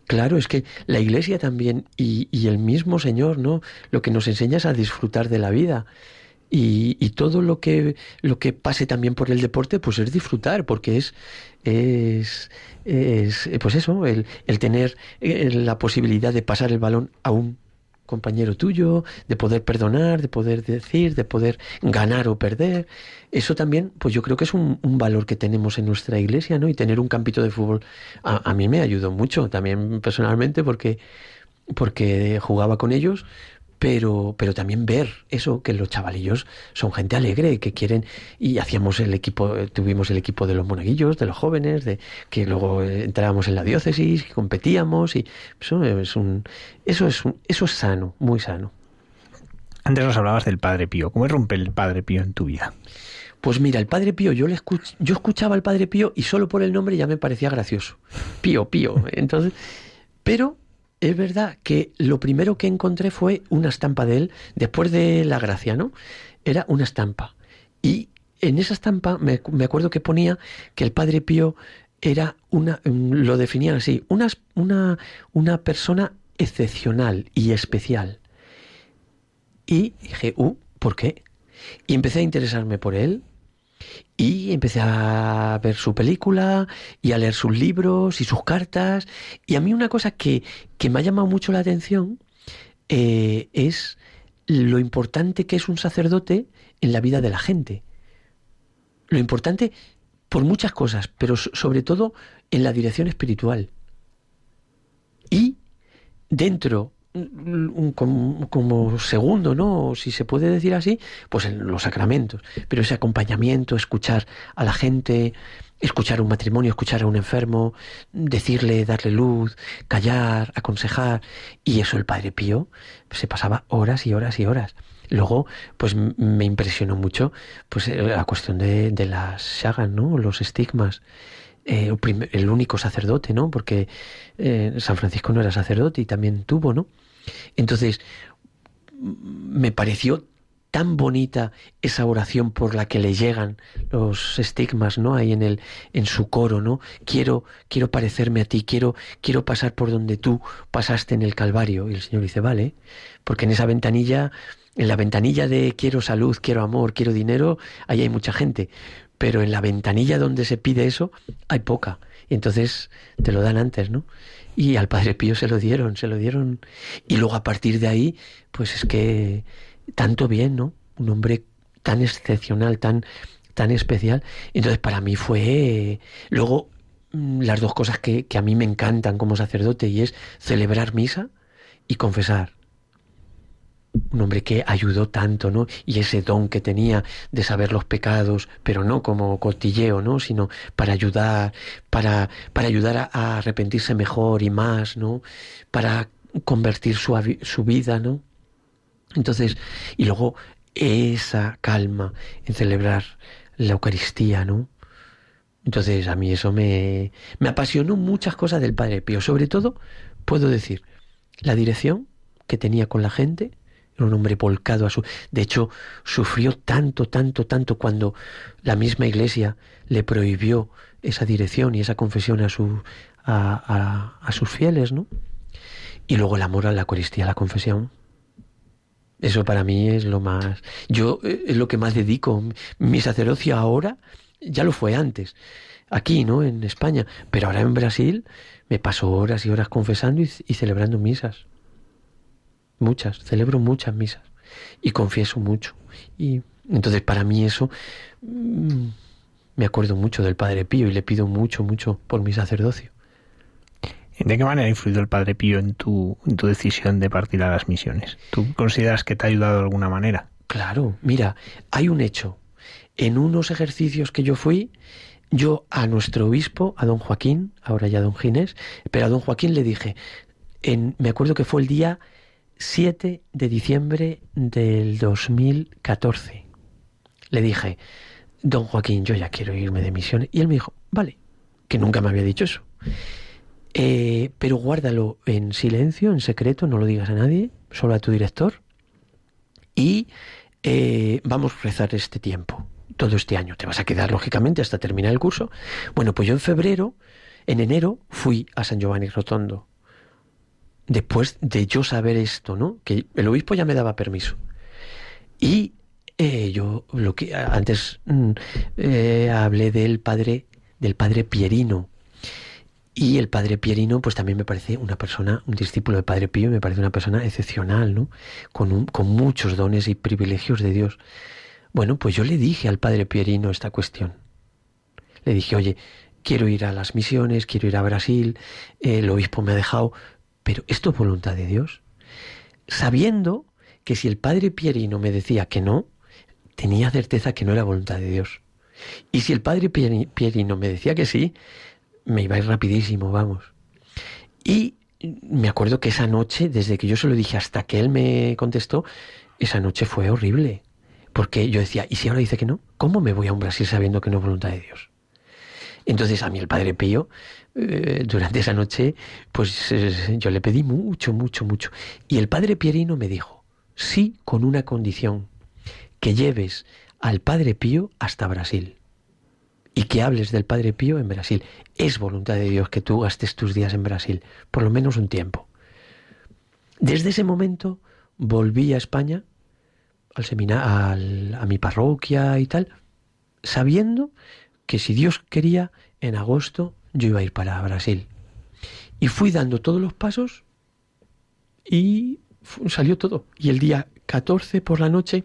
Claro, es que la iglesia también y, y el mismo Señor, ¿no? Lo que nos enseña es a disfrutar de la vida. Y, y, todo lo que lo que pase también por el deporte pues es disfrutar porque es es, es pues eso el, el tener eh, la posibilidad de pasar el balón a un compañero tuyo de poder perdonar de poder decir de poder ganar o perder. Eso también pues yo creo que es un, un valor que tenemos en nuestra iglesia no y tener un campito de fútbol a, a mí me ayudó mucho también personalmente porque porque jugaba con ellos pero, pero también ver eso, que los chavalillos son gente alegre, que quieren, y hacíamos el equipo, tuvimos el equipo de los monaguillos, de los jóvenes, de que luego entrábamos en la diócesis, y competíamos, y eso es un, eso es un, eso es sano, muy sano. Antes nos hablabas del Padre Pío. ¿Cómo rompe el Padre Pío en tu vida? Pues mira, el Padre Pío, yo, le escuch yo escuchaba al Padre Pío y solo por el nombre ya me parecía gracioso. Pío, Pío. Entonces, pero es verdad que lo primero que encontré fue una estampa de él, después de la gracia, ¿no? Era una estampa. Y en esa estampa me, me acuerdo que ponía que el Padre Pío era una, lo definían así, una, una, una persona excepcional y especial. Y dije, uh, ¿por qué? Y empecé a interesarme por él, y empecé a ver su película y a leer sus libros y sus cartas. Y a mí una cosa que, que me ha llamado mucho la atención eh, es lo importante que es un sacerdote en la vida de la gente. Lo importante por muchas cosas, pero sobre todo en la dirección espiritual. Y dentro como, segundo, ¿no? Si se puede decir así, pues en los sacramentos. Pero ese acompañamiento, escuchar a la gente, escuchar un matrimonio, escuchar a un enfermo, decirle, darle luz, callar, aconsejar. Y eso el Padre Pío se pasaba horas y horas y horas. Luego, pues me impresionó mucho pues eh, la cuestión de, de las llagas, ¿no? Los estigmas. Eh, el único sacerdote, ¿no? Porque eh, San Francisco no era sacerdote y también tuvo, ¿no? Entonces, me pareció tan bonita esa oración por la que le llegan los estigmas, ¿no? Ahí en el en su coro, ¿no? Quiero quiero parecerme a ti, quiero quiero pasar por donde tú pasaste en el Calvario y el Señor dice, "Vale", porque en esa ventanilla en la ventanilla de quiero salud, quiero amor, quiero dinero, ahí hay mucha gente, pero en la ventanilla donde se pide eso hay poca. Y entonces te lo dan antes, ¿no? Y al Padre Pío se lo dieron, se lo dieron. Y luego a partir de ahí, pues es que tanto bien, ¿no? Un hombre tan excepcional, tan, tan especial. Entonces para mí fue... Luego las dos cosas que, que a mí me encantan como sacerdote y es celebrar misa y confesar un hombre que ayudó tanto, ¿no? Y ese don que tenía de saber los pecados, pero no como cotilleo, ¿no? Sino para ayudar, para, para ayudar a, arrepentirse mejor y más, ¿no? Para convertir su, su vida, ¿no? Entonces, y luego esa calma en celebrar la Eucaristía, ¿no? Entonces a mí eso me, me apasionó muchas cosas del Padre Pío. Sobre todo, puedo decir, la dirección que tenía con la gente, un hombre volcado a su... De hecho, sufrió tanto, tanto, tanto cuando la misma iglesia le prohibió esa dirección y esa confesión a, su, a, a, sus fieles, ¿no? Y luego el amor a la Eucaristía, la confesión. Eso para mí es lo más... Yo eh, es lo que más dedico. Mi sacerdocio ahora, ya lo fue antes, aquí, ¿no? En España. Pero ahora en Brasil me paso horas y horas confesando y celebrando misas muchas, celebro muchas misas y confieso mucho. Y entonces para mí eso mmm, me acuerdo mucho del Padre Pío y le pido mucho, mucho por mi sacerdocio. ¿De qué manera ha influido el Padre Pío en tu, en tu decisión de partir a las misiones? ¿Tú consideras que te ha ayudado de alguna manera? Claro, mira, hay un hecho. En unos ejercicios que yo fui, yo a nuestro obispo, a don Joaquín, ahora ya don Ginés, pero a don Joaquín le dije, en, me acuerdo que fue el día 7 de diciembre del 2014. Le dije, don Joaquín, yo ya quiero irme de misiones. Y él me dijo, vale, que nunca me había dicho eso. Eh, pero guárdalo en silencio, en secreto, no lo digas a nadie, solo a tu director. Y eh, vamos a rezar este tiempo, todo este año. Te vas a quedar, lógicamente, hasta terminar el curso. Bueno, pues yo en febrero, en enero, fui a San Giovanni Rotondo. Después de yo saber esto, ¿no? Que el obispo ya me daba permiso. Y eh, yo lo que antes mm, hablé del padre del padre Pierino. Y el padre Pierino, pues también me parece una persona, un discípulo del padre Pío, me parece una persona excepcional, ¿no? Con, con muchos dones y privilegios de Dios. Bueno, pues yo le dije al padre Pierino esta cuestión. Le dije, oye, quiero ir a las misiones, quiero ir a Brasil, el obispo me ha dejado, pero ¿esto es voluntad de Dios? Sabiendo que si el padre Pierino me decía que no, tenía certeza que no era voluntad de Dios. Y si el padre Pierino me decía que sí, me iba a ir rapidísimo, vamos. Y me acuerdo que esa noche, desde que yo se lo dije hasta que él me contestó, esa noche fue horrible. Porque yo decía, ¿y si ahora dice que no? ¿Cómo me voy a un Brasil sabiendo que no es voluntad de Dios? Entonces a mí el padre Pío, eh, durante esa noche, pues eh, yo le pedí mucho, mucho, mucho. Y el padre Pierino me dijo, sí, con una condición, que lleves al Padre Pío hasta Brasil. Y que hables del Padre Pío en Brasil. Es voluntad de Dios que tú gastes tus días en Brasil, por lo menos un tiempo. Desde ese momento volví a España, al seminario, a mi parroquia y tal, sabiendo que si Dios quería, en agosto yo iba a ir para Brasil. Y fui dando todos los pasos y salió todo. Y el día 14 por la noche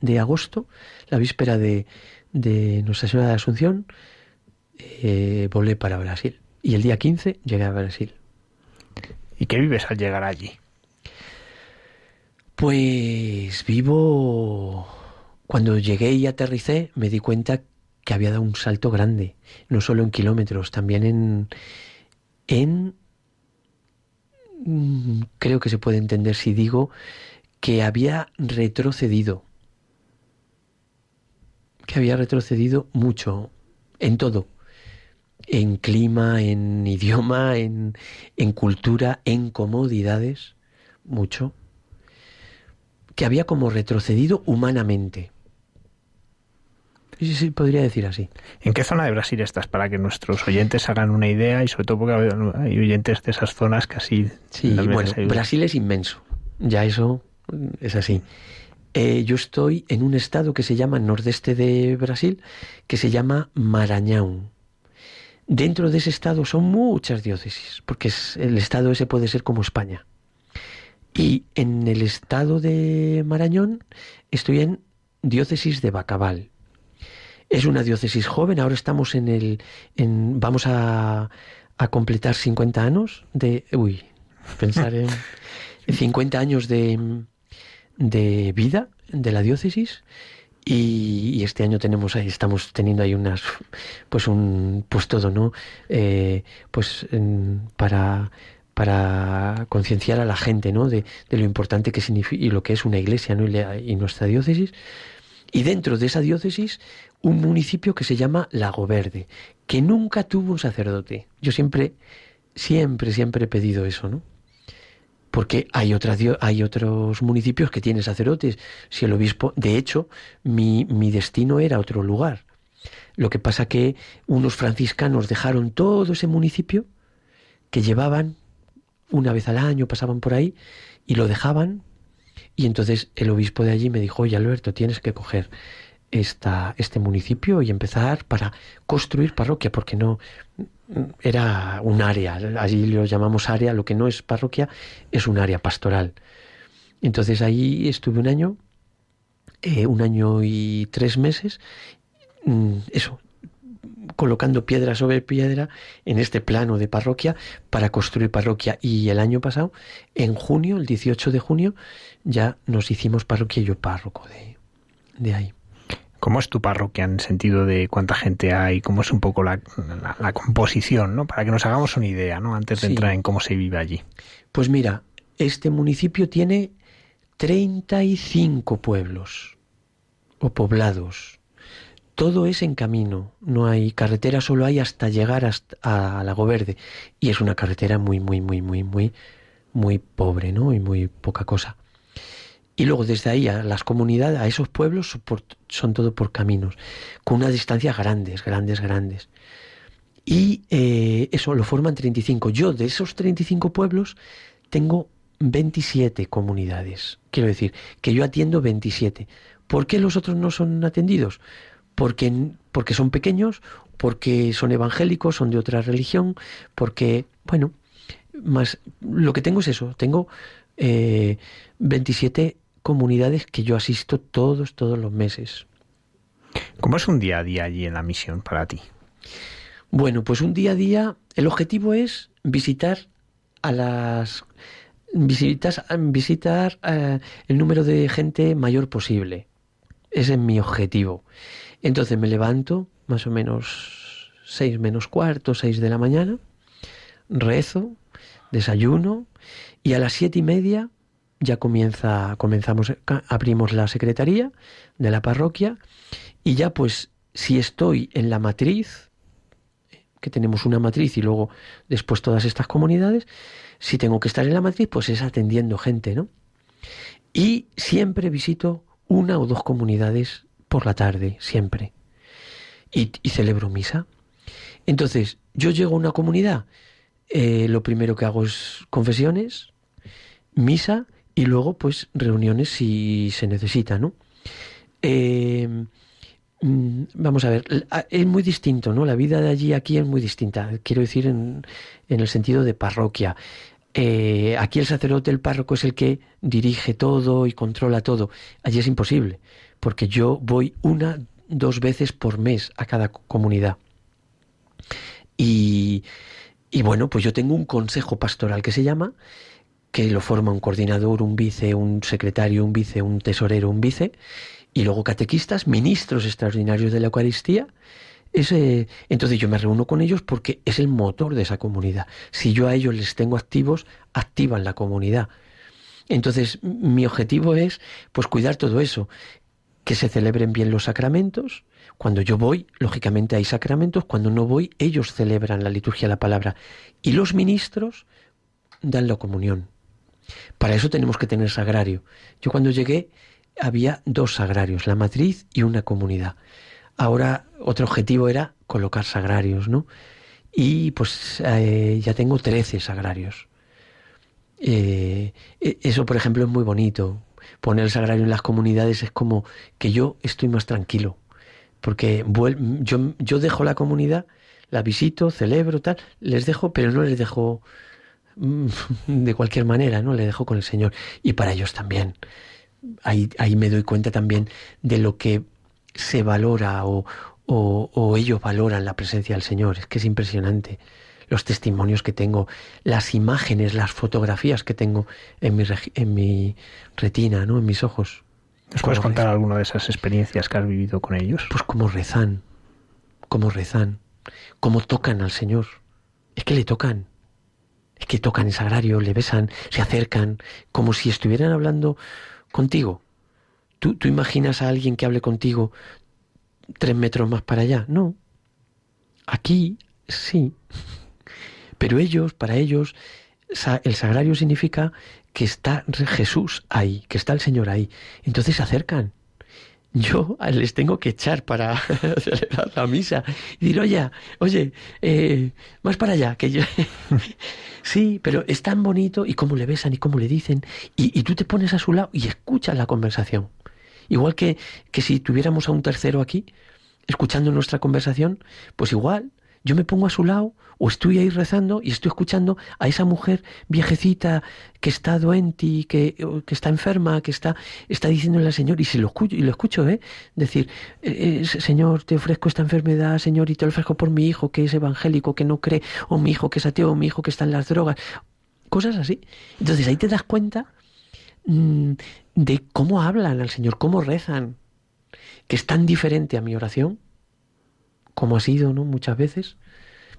de agosto, la víspera de, de Nuestra Señora de Asunción, eh, volé para Brasil. Y el día 15 llegué a Brasil. ¿Y qué vives al llegar allí? Pues vivo... Cuando llegué y aterricé me di cuenta que había dado un salto grande, no solo en kilómetros, también en... en mm, creo que se puede entender si digo que había retrocedido que había retrocedido mucho en todo, en clima, en idioma, en, en cultura, en comodidades, mucho, que había como retrocedido humanamente. Sí, sí, podría decir así. ¿En qué zona de Brasil estás? Para que nuestros oyentes hagan una idea y sobre todo porque hay oyentes de esas zonas que así... Sí, bueno, Brasil es inmenso. Ya eso es así. Eh, yo estoy en un estado que se llama nordeste de Brasil, que se llama Maranhão. Dentro de ese estado son muchas diócesis, porque el estado ese puede ser como España. Y en el estado de Marañón estoy en diócesis de Bacabal. Es una diócesis joven, ahora estamos en el... En, vamos a, a completar 50 años de... Uy, pensar en... 50 años de, de vida de la diócesis. Y, este año tenemos ahí estamos teniendo ahí unas pues un pues todo no eh, pues para para concienciar a la gente no de, de, lo importante que significa y lo que es una iglesia no y, nuestra diócesis y dentro de esa diócesis un municipio que se llama Lago Verde que nunca tuvo un sacerdote yo siempre siempre siempre he pedido eso no porque hay, hay otros municipios que tienen sacerdotes. Si el obispo, de hecho, mi, mi destino era otro lugar. Lo que pasa que unos franciscanos dejaron todo ese municipio que llevaban una vez al año, pasaban por ahí y lo dejaban. Y entonces el obispo de allí me dijo, oye Alberto, tienes que coger esta, este municipio y empezar para construir parroquia, porque no, era un área, allí lo llamamos área, lo que no es parroquia es un área pastoral. Entonces ahí estuve un año, eh, un año y tres meses, mm, eso, colocando piedra sobre piedra en este plano de parroquia para construir parroquia. Y el año pasado, en junio, el 18 de junio, ya nos hicimos parroquia y yo párroco de, de ahí. ¿Cómo es tu parroquia en el sentido de cuánta gente hay? ¿Cómo es un poco la, la, composición, ¿no? Para que nos hagamos una idea, ¿no? Antes de entrar en cómo se vive allí. Pues mira, este municipio tiene 35 pueblos o poblados. Todo es en camino, no hay carretera, solo hay hasta llegar hasta a Lago Verde. Y es una carretera muy, muy, muy, muy, muy, muy pobre, ¿no? Y muy poca cosa. Y luego desde ahí a las comunidades, a esos pueblos, son todo por caminos, con unas distancias grandes, grandes, grandes. Y eh, eso lo forman 35. Yo de esos 35 pueblos tengo 27 comunidades. Quiero decir, que yo atiendo 27. ¿Por qué los otros no son atendidos? Porque, porque son pequeños, porque son evangélicos, son de otra religión, porque, bueno, más lo que tengo es eso, tengo eh, 27 comunidades que yo asisto todos, todos los meses. ¿Cómo es un día a día allí en la misión para ti? Bueno, pues un día a día, el objetivo es visitar a las visitas, visitar eh, el número de gente mayor posible. Ese es mi objetivo. Entonces me levanto más o menos seis menos cuarto, seis de la mañana, rezo, desayuno y a las siete y media ya comienza, comenzamos, abrimos la secretaría de la parroquia y ya pues si estoy en la matriz, que tenemos una matriz y luego después todas estas comunidades, si tengo que estar en la matriz, pues es atendiendo gente, ¿no? Y siempre visito una o dos comunidades por la tarde, siempre. Y, celebro misa. Entonces, yo llego a una comunidad, eh, lo primero que hago es confesiones, misa y luego pues reuniones si se necesita, ¿no? Eh, mm, vamos a ver, es muy distinto, ¿no? La vida de allí aquí es muy distinta, quiero decir en, en el sentido de parroquia. Eh, aquí el sacerdote, el párroco es el que dirige todo y controla todo. Allí es imposible, porque yo voy una, dos veces por mes a cada comunidad. Y, y bueno, pues yo tengo un consejo pastoral que se llama, que lo forma un coordinador, un vice, un secretario, un vice, un tesorero, un vice, y luego catequistas, ministros extraordinarios de la Eucaristía. Ese, entonces yo me reúno con ellos porque es el motor de esa comunidad. Si yo a ellos les tengo activos, activan la comunidad. Entonces mi objetivo es pues cuidar todo eso, que se celebren bien los sacramentos. Cuando yo voy, lógicamente hay sacramentos, cuando no voy, ellos celebran la liturgia de la palabra. Y los ministros dan la comunión. Para eso tenemos que tener sagrario. Yo cuando llegué había dos sagrarios, la matriz y una comunidad. Ahora otro objetivo era colocar sagrarios, ¿no? Y pues eh, ya tengo 13 sagrarios. Eh, e, eso, por ejemplo, es muy bonito. Poner el sagrario en las comunidades es como que yo estoy más tranquilo. Porque yo, yo dejo la comunidad, la visito, celebro, tal, les dejo, pero no les dejo Mm, de cualquier manera, ¿no? Le dejo con el Señor. Y para ellos también. Ahí, ahí me doy cuenta también de lo que se valora o, o, ellos valoran la presencia del Señor. Es que es impresionante los testimonios que tengo, las imágenes, las fotografías que tengo en mi, en mi retina, ¿no? En mis ojos. ¿Nos puedes contar alguna de esas experiencias que has vivido con ellos? Pues cómo rezan, cómo rezan, cómo tocan al Señor. Es que le tocan es que tocan el sagrario, le besan, se acercan, como si estuvieran hablando contigo. ¿Tú, ¿Tú imaginas a alguien que hable contigo tres metros más para allá? No. Aquí sí. Pero ellos, para ellos, el sagrario significa que está Jesús ahí, que está el Señor ahí. Entonces se acercan yo les tengo que echar para celebrar la misa y decir, oye, oye, eh, más para allá, que yo... sí, pero es tan bonito y cómo le besan y cómo le dicen y, y, tú te pones a su lado y escuchas la conversación. Igual que, que si tuviéramos a un tercero aquí, escuchando nuestra conversación, pues igual yo me pongo a su lado o estoy ahí rezando y estoy escuchando a esa mujer viejecita que está doente, que, que está enferma, que está, está diciéndole al Señor, y se lo escucho, y lo escucho, ¿eh? Decir, eh, eh, Señor, te ofrezco esta enfermedad, Señor, y te ofrezco por mi hijo que es evangélico, que no cree, o mi hijo que es ateo, o mi hijo que está en las drogas, cosas así. Entonces ahí te das cuenta mm, de cómo hablan al Señor, cómo rezan, que es tan diferente a mi oración, como ha sido, ¿no? Muchas veces.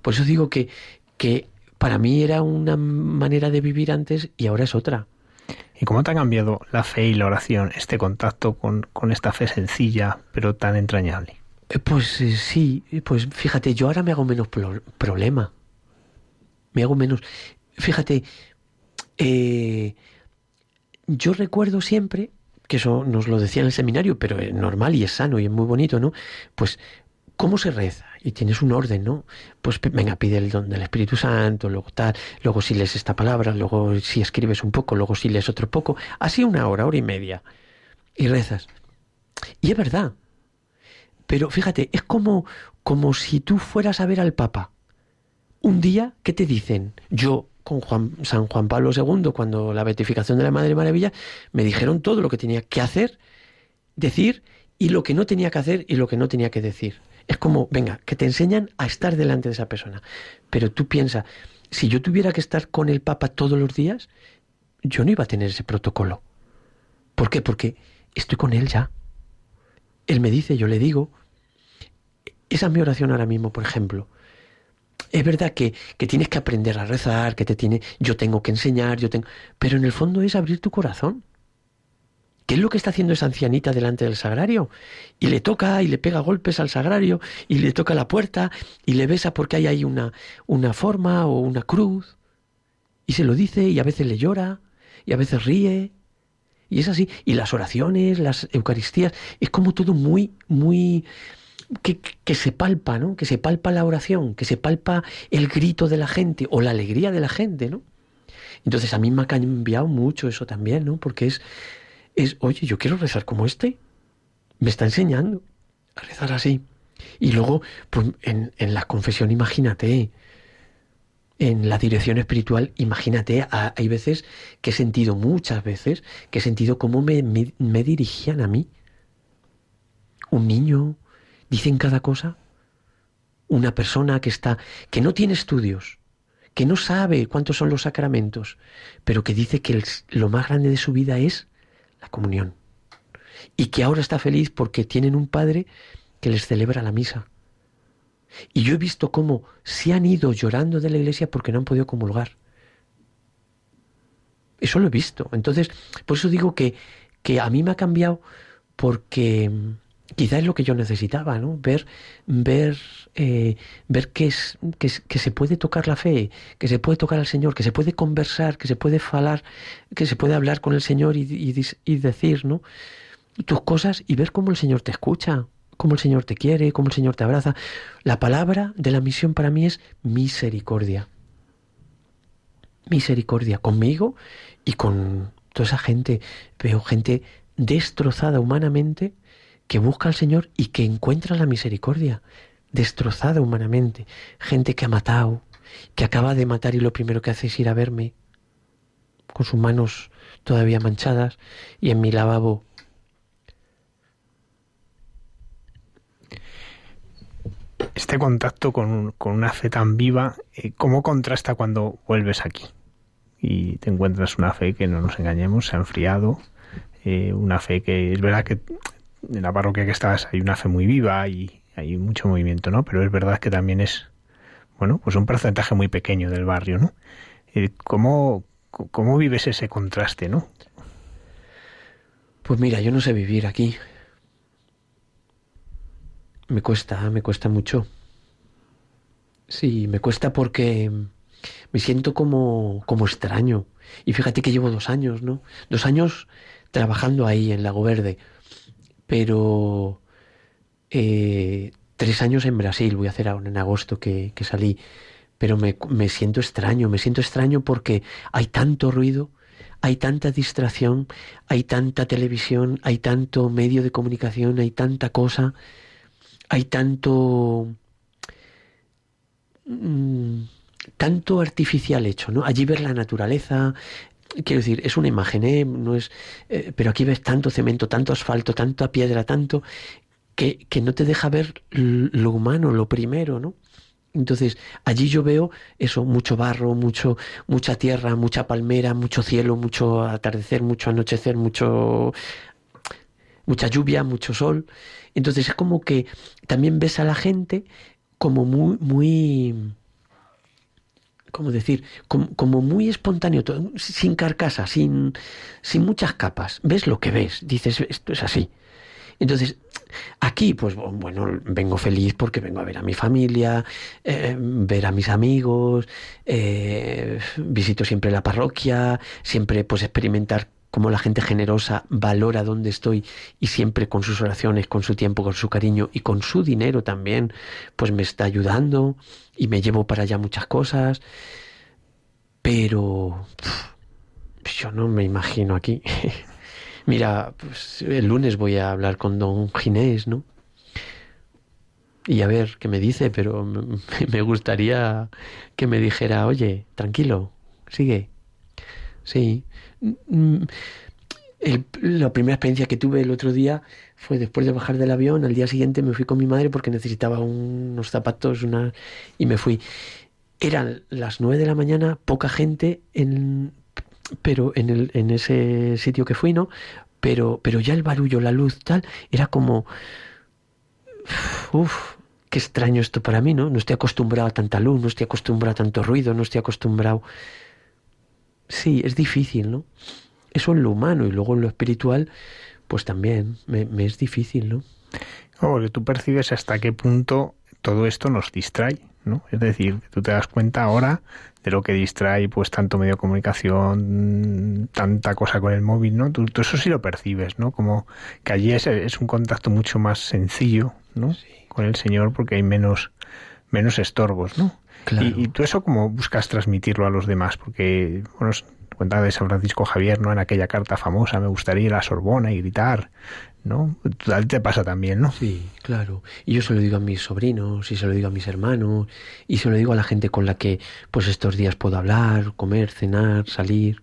Por eso digo que, que para mí era una manera de vivir antes y ahora es otra. ¿Y cómo te ha cambiado la fe y la oración, este contacto con, con esta fe sencilla pero tan entrañable? Eh, pues eh, sí, pues fíjate, yo ahora me hago menos problema. Me hago menos. Fíjate, eh, yo recuerdo siempre, que eso nos lo decía en el seminario, pero es normal y es sano y es muy bonito, ¿no? Pues ¿Cómo se reza? Y tienes un orden, ¿no? Pues venga, pide el don del Espíritu Santo, luego tal, luego si lees esta palabra, luego si escribes un poco, luego si lees otro poco, así una hora, hora y media, y rezas. Y es verdad. Pero fíjate, es como, como si tú fueras a ver al Papa. Un día, ¿qué te dicen? Yo, con Juan, San Juan Pablo II, cuando la beatificación de la Madre Maravilla, me dijeron todo lo que tenía que hacer, decir, y lo que no tenía que hacer y lo que no tenía que decir. Es como, venga, que te enseñan a estar delante de esa persona. Pero tú piensas, si yo tuviera que estar con el Papa todos los días, yo no iba a tener ese protocolo. ¿Por qué? Porque estoy con él ya. Él me dice, yo le digo. Esa es mi oración ahora mismo, por ejemplo. Es verdad que, que, tienes que aprender a rezar, que te tiene, yo tengo que enseñar, yo tengo, pero en el fondo es abrir tu corazón. ¿Qué es lo que está haciendo esa ancianita delante del sagrario? Y le toca y le pega golpes al sagrario y le toca la puerta y le besa porque hay ahí una, una forma o una cruz. Y se lo dice y a veces le llora y a veces ríe. Y es así. Y las oraciones, las Eucaristías, es como todo muy, muy... Que, que, se palpa, ¿no? Que se palpa la oración, que se palpa el grito de la gente o la alegría de la gente, ¿no? Entonces a mí me ha cambiado mucho eso también, ¿no? Porque es es, oye, yo quiero rezar como este. Me está enseñando a rezar así. Y luego, pues en, en la confesión, imagínate, en la dirección espiritual, imagínate, hay veces que he sentido, muchas veces, que he sentido cómo me, me, dirigían a mí. Un niño, dicen cada cosa. Una persona que está, que no tiene estudios, que no sabe cuántos son los sacramentos, pero que dice que lo más grande de su vida es la comunión. Y que ahora está feliz porque tienen un padre que les celebra la misa. Y yo he visto cómo se han ido llorando de la iglesia porque no han podido comulgar. Eso lo he visto. Entonces, por eso digo que, que a mí me ha cambiado porque quizá es lo que yo necesitaba, ¿no? Ver, ver, eh, ver que, es, que, se puede tocar la fe, que se puede tocar al Señor, que se puede conversar, que se puede hablar, que se puede hablar con el Señor y, y, decir, ¿no? Tus cosas y ver cómo el Señor te escucha, cómo el Señor te quiere, cómo el Señor te abraza. La palabra de la misión para mí es misericordia. Misericordia conmigo y con toda esa gente. Veo gente destrozada humanamente que busca al Señor y que encuentra la misericordia, destrozada humanamente, gente que ha matado, que acaba de matar y lo primero que hace es ir a verme, con sus manos todavía manchadas y en mi lavabo. Este contacto con, una fe tan viva, eh, ¿cómo contrasta cuando vuelves aquí? Y te encuentras una fe que no nos engañemos, se ha enfriado, eh, una fe que es verdad que en la parroquia que estás hay una fe muy viva y hay mucho movimiento, ¿no? Pero es verdad que también es, bueno, pues un porcentaje muy pequeño del barrio, ¿no? Eh, ¿Cómo, cómo vives ese contraste, no? Pues mira, yo no sé vivir aquí. Me cuesta, me cuesta mucho. Sí, me cuesta porque me siento como, como extraño. Y fíjate que llevo dos años, ¿no? Dos años trabajando ahí en Lago Verde pero eh, tres años en Brasil, voy a hacer ahora en agosto que, salí, pero me, me, siento extraño, me siento extraño porque hay tanto ruido, hay tanta distracción, hay tanta televisión, hay tanto medio de comunicación, hay tanta cosa, hay tanto tanto artificial hecho, ¿no? Allí ver la naturaleza, quiero decir, es una imagen, ¿eh? No es, eh, pero aquí ves tanto cemento, tanto asfalto, tanta piedra, tanto que, que no te deja ver lo humano, lo primero, ¿no? Entonces, allí yo veo eso, mucho barro, mucho, mucha tierra, mucha palmera, mucho cielo, mucho atardecer, mucho anochecer, mucho mucha lluvia, mucho sol. Entonces es como que también ves a la gente como muy, muy, ¿cómo decir? Como, muy espontáneo, sin carcasa, sin, sin muchas capas. Ves lo que ves, dices, esto es así. Entonces, aquí, pues bueno, vengo feliz porque vengo a ver a mi familia, eh, ver a mis amigos, eh, visito siempre la parroquia, siempre pues experimentar cómo la gente generosa valora dónde estoy y siempre con sus oraciones, con su tiempo, con su cariño y con su dinero también, pues me está ayudando y me llevo para allá muchas cosas. Pero yo no me imagino aquí. Mira, pues, el lunes voy a hablar con don Ginés, ¿no? Y a ver qué me dice, pero me gustaría que me dijera, oye, tranquilo, sigue. Sí, Mm, la primera experiencia que tuve el otro día fue después de bajar del avión. Al día siguiente me fui con mi madre porque necesitaba unos zapatos y me fui. Eran las nueve de la mañana, poca gente, en, pero en ese sitio que fui, ¿no? Pero, pero ya el barullo, la luz, tal, era como. Uf, qué extraño esto para mí, ¿no? No estoy acostumbrado a tanta luz, no estoy acostumbrado a tanto ruido, no estoy acostumbrado sí, es difícil, ¿no? Eso en lo humano y luego en lo espiritual, pues también me, es difícil, ¿no? porque tú percibes hasta qué punto todo esto nos distrae, ¿no? Es decir, tú te das cuenta ahora de lo que distrae pues tanto medio de comunicación, tanta cosa con el móvil, ¿no? Tú, eso sí lo percibes, ¿no? Como que allí es, es un contacto mucho más sencillo, ¿no? Con el Señor porque hay menos, menos estorbos, ¿no? Y, tú eso como buscas transmitirlo a los demás, porque, bueno, cuenta de San Francisco Javier, ¿no? En aquella carta famosa, me gustaría ir a Sorbona y gritar, ¿no? A ti te pasa también, ¿no? Sí, claro. Y yo se lo digo a mis sobrinos, y se lo digo a mis hermanos, y se lo digo a la gente con la que, pues estos días puedo hablar, comer, cenar, salir.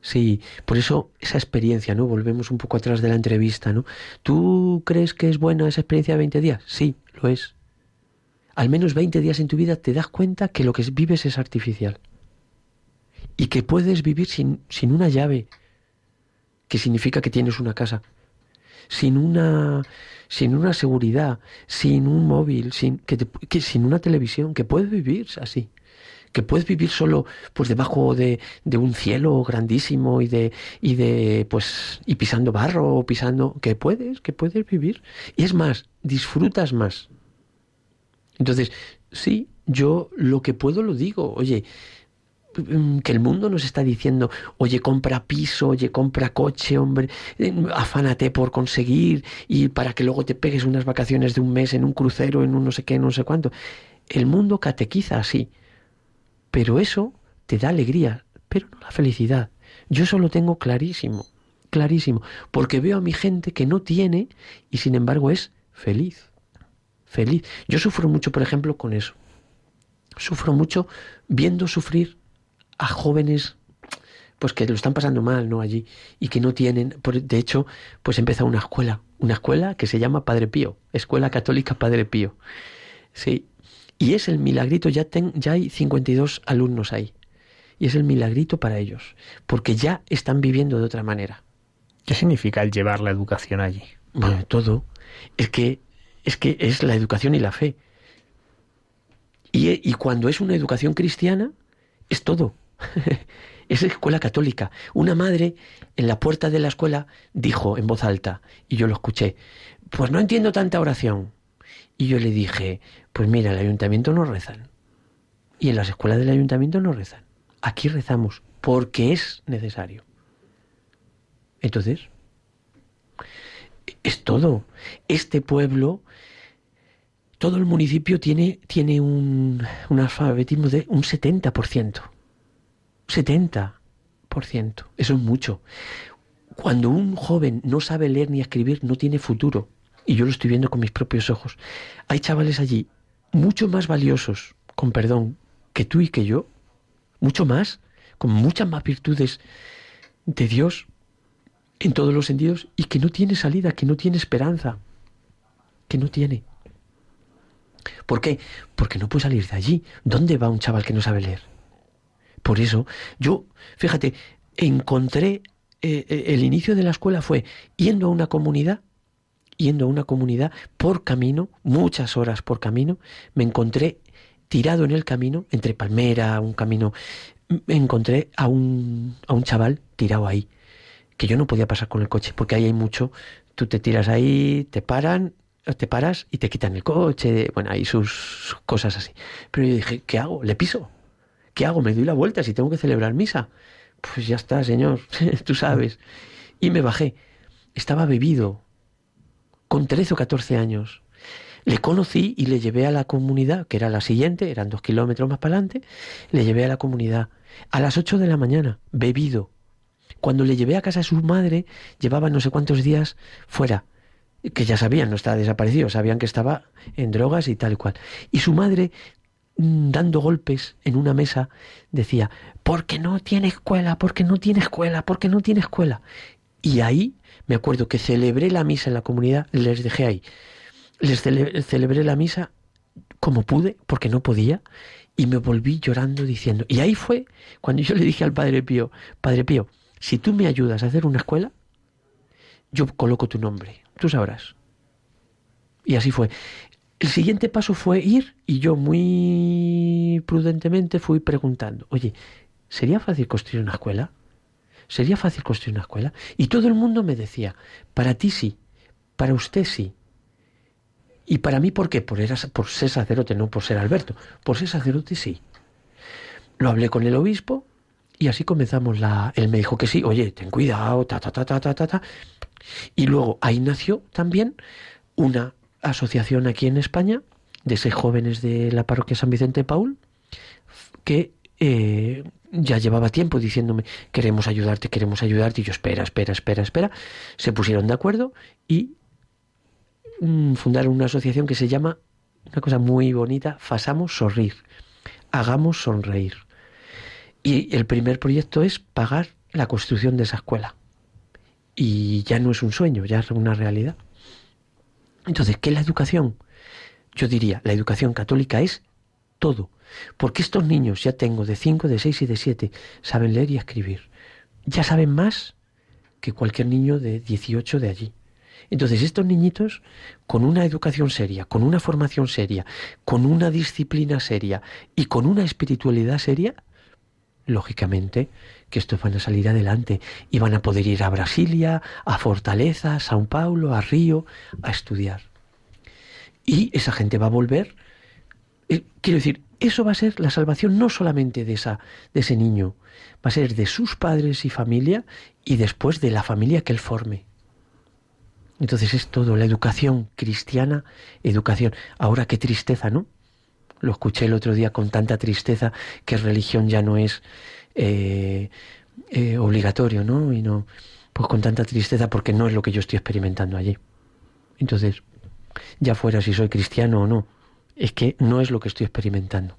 Sí, por eso esa experiencia, ¿no? Volvemos un poco atrás de la entrevista, ¿no? ¿Tú crees que es buena esa experiencia de 20 días? Sí, lo es al menos 20 días en tu vida te das cuenta que lo que vives es artificial. Y que puedes vivir sin, sin una llave, que significa que tienes una casa, sin una, sin una seguridad, sin un móvil, sin, que, sin una televisión, que puedes vivir así que puedes vivir solo pues debajo de, de, un cielo grandísimo y de y de pues y pisando barro o pisando que puedes que puedes vivir y es más disfrutas más entonces, sí, yo lo que puedo lo digo. Oye, mm, que el mundo nos está diciendo, oye, compra piso, oye, compra coche, hombre, eh, afánate por conseguir y para que luego te pegues unas vacaciones de un mes en un crucero, en un no sé qué, no sé cuánto. El mundo catequiza así, pero eso te da alegría, pero no la felicidad. Yo eso lo tengo clarísimo, clarísimo, porque veo a mi gente que no tiene y sin embargo es feliz feliz. Yo sufro mucho, por ejemplo, con eso. Sufro mucho viendo sufrir a jóvenes pues que lo están pasando mal, ¿no? Allí y que no tienen, de hecho, pues empieza una escuela, una escuela que se llama Padre Pío, Escuela Católica Padre Pío. Sí. Y es el milagrito, ya, ten, ya hay 52 alumnos ahí. Y es el milagrito para ellos, porque ya están viviendo de otra manera. ¿Qué significa el llevar la educación allí? Bueno, todo. Es que es que es la educación y la fe. Y, cuando es una educación cristiana, es todo. es escuela católica. Una madre en la puerta de la escuela dijo en voz alta, y yo lo escuché, pues no entiendo tanta oración. Y yo le dije, pues mira, el ayuntamiento no rezan. Y en las escuelas del ayuntamiento no rezan. Aquí rezamos porque es necesario. Entonces, es todo. Este pueblo todo el municipio tiene, tiene un, un alfabetismo de un 70%. 70%. Eso es mucho. Cuando un joven no sabe leer ni escribir, no tiene futuro. Y yo lo estoy viendo con mis propios ojos. Hay chavales allí mucho más valiosos, con perdón, que tú y que yo, mucho más, con muchas más virtudes de Dios en todos los sentidos y que no tiene salida, que no tiene esperanza, que no tiene. ¿Por qué? Porque no puede salir de allí. ¿Dónde va un chaval que no sabe leer? Por eso, yo, fíjate, encontré eh, eh, el inicio de la escuela fue yendo a una comunidad, yendo a una comunidad por camino, muchas horas por camino, me encontré tirado en el camino, entre palmera, un camino, me encontré a un, a un chaval tirado ahí, que yo no podía pasar con el coche, porque ahí hay mucho, tú te tiras ahí, te paran, te paras y te quitan el coche, bueno, hay sus, cosas así. Pero yo dije, ¿qué hago? ¿Le piso? ¿Qué hago? ¿Me doy la vuelta si tengo que celebrar misa? Pues ya está, señor, tú sabes. Y me bajé. Estaba bebido, con 13 o 14 años. Le conocí y le llevé a la comunidad, que era la siguiente, eran dos kilómetros más para adelante, le llevé a la comunidad a las 8 de la mañana, bebido. Cuando le llevé a casa a su madre, llevaba no sé cuántos días fuera que ya sabían, no estaba desaparecido, sabían que estaba en drogas y tal y cual. Y su madre, mm, dando golpes en una mesa, decía, porque no tiene escuela, porque no tiene escuela, porque no tiene escuela. Y ahí me acuerdo que celebré la misa en la comunidad, les dejé ahí. Les celebré la misa como pude, porque no podía, y me volví llorando diciendo, y ahí fue cuando yo le dije al Padre Pío, Padre Pío, si tú me ayudas a hacer una escuela, yo coloco tu nombre tú sabrás. Y así fue. El siguiente paso fue ir y yo muy prudentemente fui preguntando, oye, ¿sería fácil construir una escuela? ¿Sería fácil construir una escuela? Y todo el mundo me decía, para ti sí, para usted sí. ¿Y para mí por qué? Por, ser sacerdote, no por ser Alberto. Por ser sacerdote sí. Lo hablé con el obispo y así comenzamos la... Él me dijo que sí, oye, ten cuidado, ta, ta, ta, ta, ta, ta, ta. Y luego ahí nació también una asociación aquí en España de seis jóvenes de la parroquia San Vicente Paul que eh, ya llevaba tiempo diciéndome queremos ayudarte, queremos ayudarte y yo espera, espera, espera, espera. Se pusieron de acuerdo y mm, fundaron una asociación que se llama, una cosa muy bonita, Fasamos Sonrir, hagamos sonreír. Y el primer proyecto es pagar la construcción de esa escuela y ya no es un sueño, ya es una realidad. Entonces, ¿qué es la educación? Yo diría, la educación católica es todo, porque estos niños, ya tengo de 5, de 6 y de 7, saben leer y escribir. Ya saben más que cualquier niño de 18 de allí. Entonces, estos niñitos, con una educación seria, con una formación seria, con una disciplina seria y con una espiritualidad seria, lógicamente que estos van a salir adelante y van a poder ir a Brasilia, a Fortaleza, a São Paulo, a Río, a estudiar. Y esa gente va a volver. Eh, quiero decir, eso va a ser la salvación no solamente de, esa, de ese niño, va a ser de sus padres y familia y después de la familia que él forme. Entonces es todo, la educación cristiana, educación. Ahora qué tristeza, ¿no? Lo escuché el otro día con tanta tristeza que religión ya no es eh, eh, obligatorio, ¿no? Y no, pues con tanta tristeza porque no es lo que yo estoy experimentando allí. Entonces, ya fuera si soy cristiano o no, es que no es lo que estoy experimentando.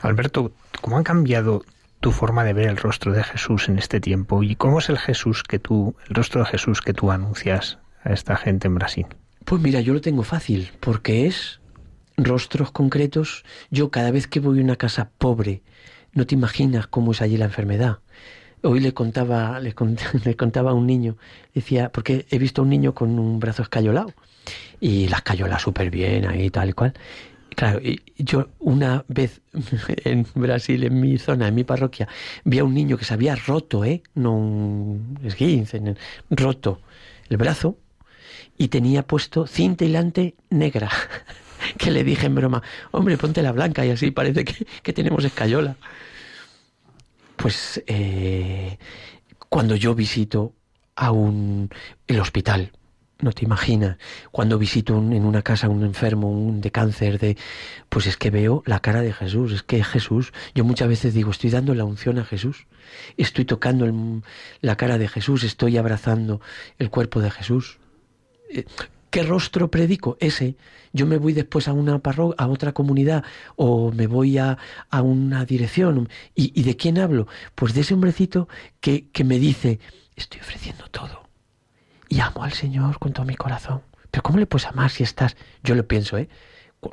Alberto, ¿cómo ha cambiado tu forma de ver el rostro de Jesús en este tiempo? ¿Y cómo es el Jesús que tú, el rostro de Jesús que tú anuncias a esta gente en Brasil? Pues mira, yo lo tengo fácil, porque es rostros concretos. Yo cada vez que voy a una casa pobre, no te imaginas cómo es allí la enfermedad. Hoy le contaba, le, contaba a un niño, decía, porque he visto a un niño con un brazo escayolado y la escayola súper bien ahí tal y cual. Claro, yo una vez en Brasil, en mi zona, en mi parroquia, vi a un niño que se había roto, ¿eh? No un esguince, roto el brazo y tenía puesto cinta hilante negra. que le dije en broma, hombre, ponte la blanca y así parece que, tenemos escayola. Pues eh, cuando yo visito a un el hospital, no te imaginas, cuando visito en una casa un enfermo, un de cáncer, de pues es que veo la cara de Jesús, es que Jesús, yo muchas veces digo, estoy dando la unción a Jesús, estoy tocando la cara de Jesús, estoy abrazando el cuerpo de Jesús. ¿Qué rostro predico? Ese. Yo me voy después a una parroquia, a otra comunidad, o me voy a, a una dirección. ¿Y, de quién hablo? Pues de ese hombrecito que, que me dice, estoy ofreciendo todo. Y amo al Señor con todo mi corazón. Pero ¿cómo le puedes amar si estás? Yo lo pienso, ¿eh?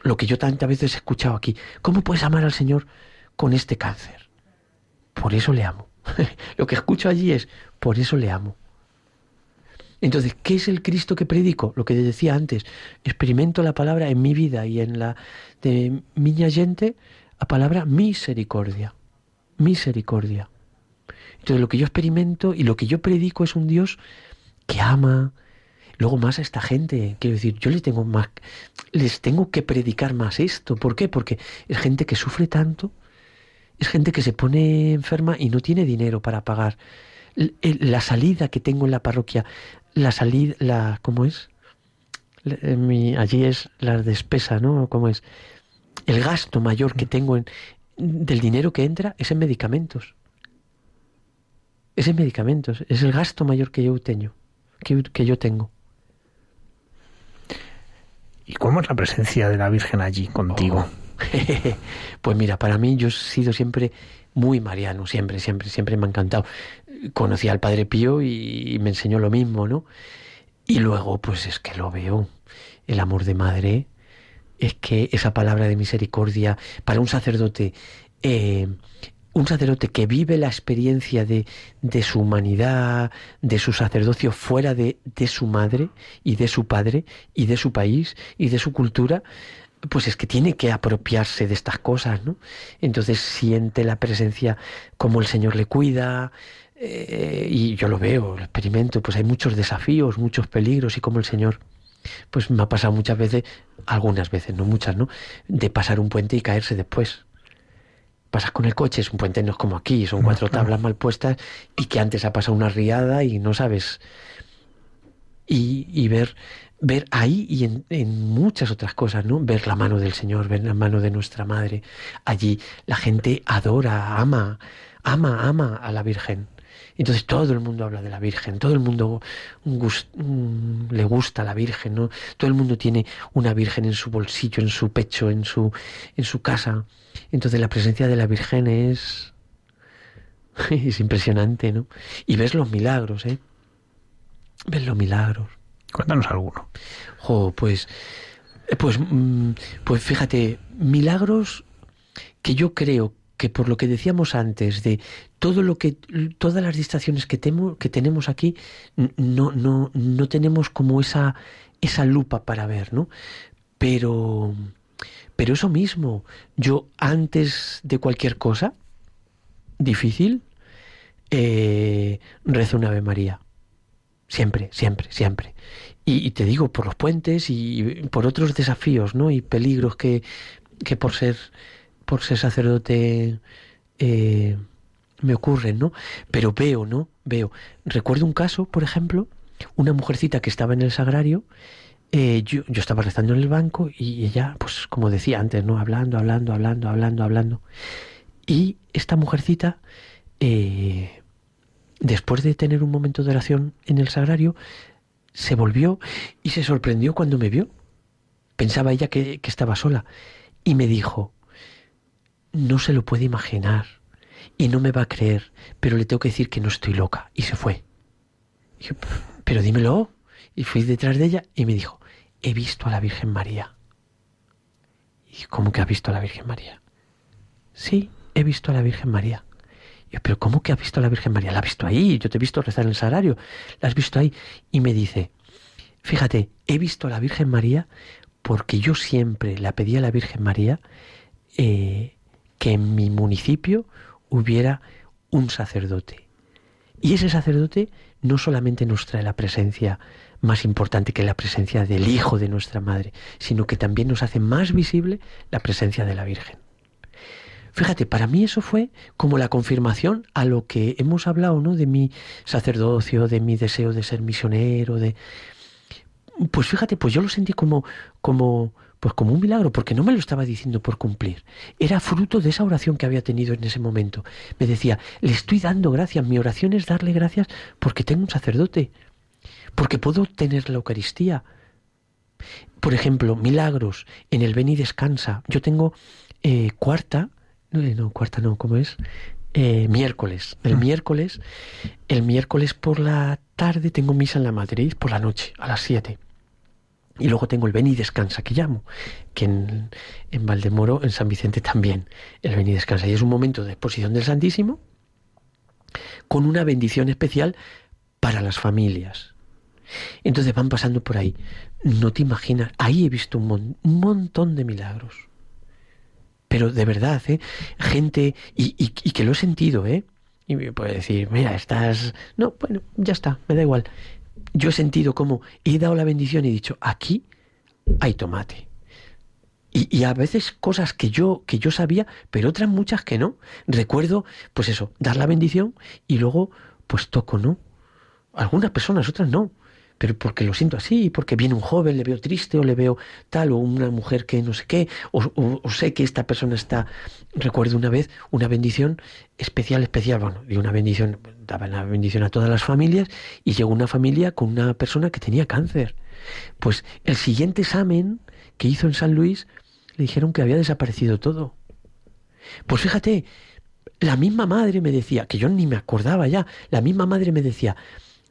Lo que yo tantas veces he escuchado aquí. ¿Cómo puedes amar al Señor con este cáncer? Por eso le amo. lo que escucho allí es, por eso le amo. Entonces, ¿qué es el Cristo que predico? Lo que decía antes, experimento la palabra en mi vida y en la de miña gente, la palabra misericordia. Misericordia. Entonces, lo que yo experimento y lo que yo predico es un Dios que ama. Luego más a esta gente, quiero decir, yo les tengo más, les tengo que predicar más esto. ¿Por qué? Porque es gente que sufre tanto, es gente que se pone enferma y no tiene dinero para pagar la salida que tengo en la parroquia la salida, la, ¿cómo es? Mi, allí es la despesa, ¿no? ¿Cómo es? El gasto mayor que tengo en, del dinero que entra es en medicamentos. Es en medicamentos, es el gasto mayor que yo tengo, que, que yo tengo. ¿Y cómo es la presencia de la Virgen allí contigo? Oh. pues mira, para mí yo he sido siempre muy mariano, siempre, siempre, siempre me ha encantado conocí al Padre Pío y, me enseñó lo mismo, ¿no? Y luego, pues es que lo veo, el amor de madre, es que esa palabra de misericordia para un sacerdote, eh, un sacerdote que vive la experiencia de, de, su humanidad, de su sacerdocio fuera de, de su madre y de su padre y de su país y de su cultura, pues es que tiene que apropiarse de estas cosas, ¿no? Entonces siente la presencia como el Señor le cuida, eh, y yo lo veo, lo experimento, pues hay muchos desafíos, muchos peligros y como el Señor, pues me ha pasado muchas veces, algunas veces, no muchas, ¿no? De pasar un puente y caerse después. Pasas con el coche, es un puente no es como aquí, son cuatro tablas mal puestas y que antes ha pasado una riada y no sabes. Y, y ver, ver ahí y en, en, muchas otras cosas, ¿no? Ver la mano del Señor, ver la mano de nuestra Madre. Allí la gente adora, ama, ama, ama a la Virgen. Entonces todo el mundo habla de la Virgen, todo el mundo mm, le gusta la Virgen, ¿no? Todo el mundo tiene una Virgen en su bolsillo, en su pecho, en su, en su casa. Entonces la presencia de la Virgen es, es impresionante, ¿no? Y ves los milagros, ¿eh? Ves los milagros. Cuéntanos alguno. pues, pues, mm, pues fíjate, milagros que yo creo que por lo que decíamos antes de todo lo que todas las distracciones que, que tenemos aquí no, no, no tenemos como esa esa lupa para ver, ¿no? Pero pero eso mismo, yo antes de cualquier cosa difícil eh, rezo una Ave María. Siempre, siempre, siempre. Y, y, te digo, por los puentes y por otros desafíos, ¿no? Y peligros que, que por ser por ser sacerdote eh, me ocurren, ¿no? Pero veo, ¿no? Veo. Recuerdo un caso, por ejemplo, una mujercita que estaba en el sagrario, eh, yo, yo, estaba rezando en el banco y ella, pues como decía antes, ¿no? Hablando, hablando, hablando, hablando, hablando. Y esta mujercita, eh, después de tener un momento de oración en el sagrario, se volvió y se sorprendió cuando me vio. Pensaba ella que, que estaba sola. Y me dijo, no se lo puede imaginar y no me va a creer, pero le tengo que decir que no estoy loca. Y se fue. pero dímelo. Y fui detrás de ella y me dijo, he visto a la Virgen María. Y ¿cómo que ha visto a la Virgen María? Sí, he visto a la Virgen María. yo, pero ¿cómo que ha visto a la Virgen María? La ha visto ahí, yo te he visto rezar en el salario, la has visto ahí. Y me dice, fíjate, he visto a la Virgen María porque yo siempre la pedí a la Virgen María eh, que en mi municipio hubiera un sacerdote. Y ese sacerdote no solamente nos trae la presencia más importante que la presencia del Hijo de nuestra Madre, sino que también nos hace más visible la presencia de la Virgen. Fíjate, para mí eso fue como la confirmación a lo que hemos hablado, ¿no? De mi sacerdocio, de mi deseo de ser misionero, de pues fíjate, pues yo lo sentí como como pues como un milagro, porque no me lo estaba diciendo por cumplir. Era fruto de esa oración que había tenido en ese momento. Me decía, le estoy dando gracias, mi oración es darle gracias porque tengo un sacerdote, porque puedo tener la Eucaristía, Por ejemplo, milagros en el Ven y Descansa. Yo tengo eh, cuarta, no, eh, no, cuarta no, ¿cómo es? Eh, miércoles. El mm. miércoles, el miércoles por la tarde tengo misa en la Madrid, por la noche, a las 7. Y luego tengo el Ven y Descansa, que llamo, que en, en Valdemoro, en San Vicente también, el Ven y Descansa. Y es un momento de exposición del Santísimo con una bendición especial para las familias. Entonces van pasando por ahí. No te imaginas, ahí he visto un, un montón de milagros. Pero de verdad, ¿eh? gente, y, y, y, que lo he sentido, ¿eh? Y me puede decir, mira, estás... No, bueno, ya está, me da igual yo he sentido como he dado la bendición y he dicho, aquí hay tomate. Y, y, a veces cosas que yo, que yo sabía, pero otras muchas que no. Recuerdo, pues eso, dar la bendición y luego, pues toco, ¿no? Algunas personas, otras no. Pero porque lo siento así, porque viene un joven, le veo triste o le veo tal, o una mujer que no sé qué, o, o sé que esta persona está... Recuerdo una vez una bendición especial, especial, bueno, y una bendición, daba la bendición a todas las familias y llegó una familia con una persona que tenía cáncer. Pues el siguiente examen que hizo en San Luis le dijeron que había desaparecido todo. Pues fíjate, la misma madre me decía, que yo ni me acordaba ya, la misma madre me decía,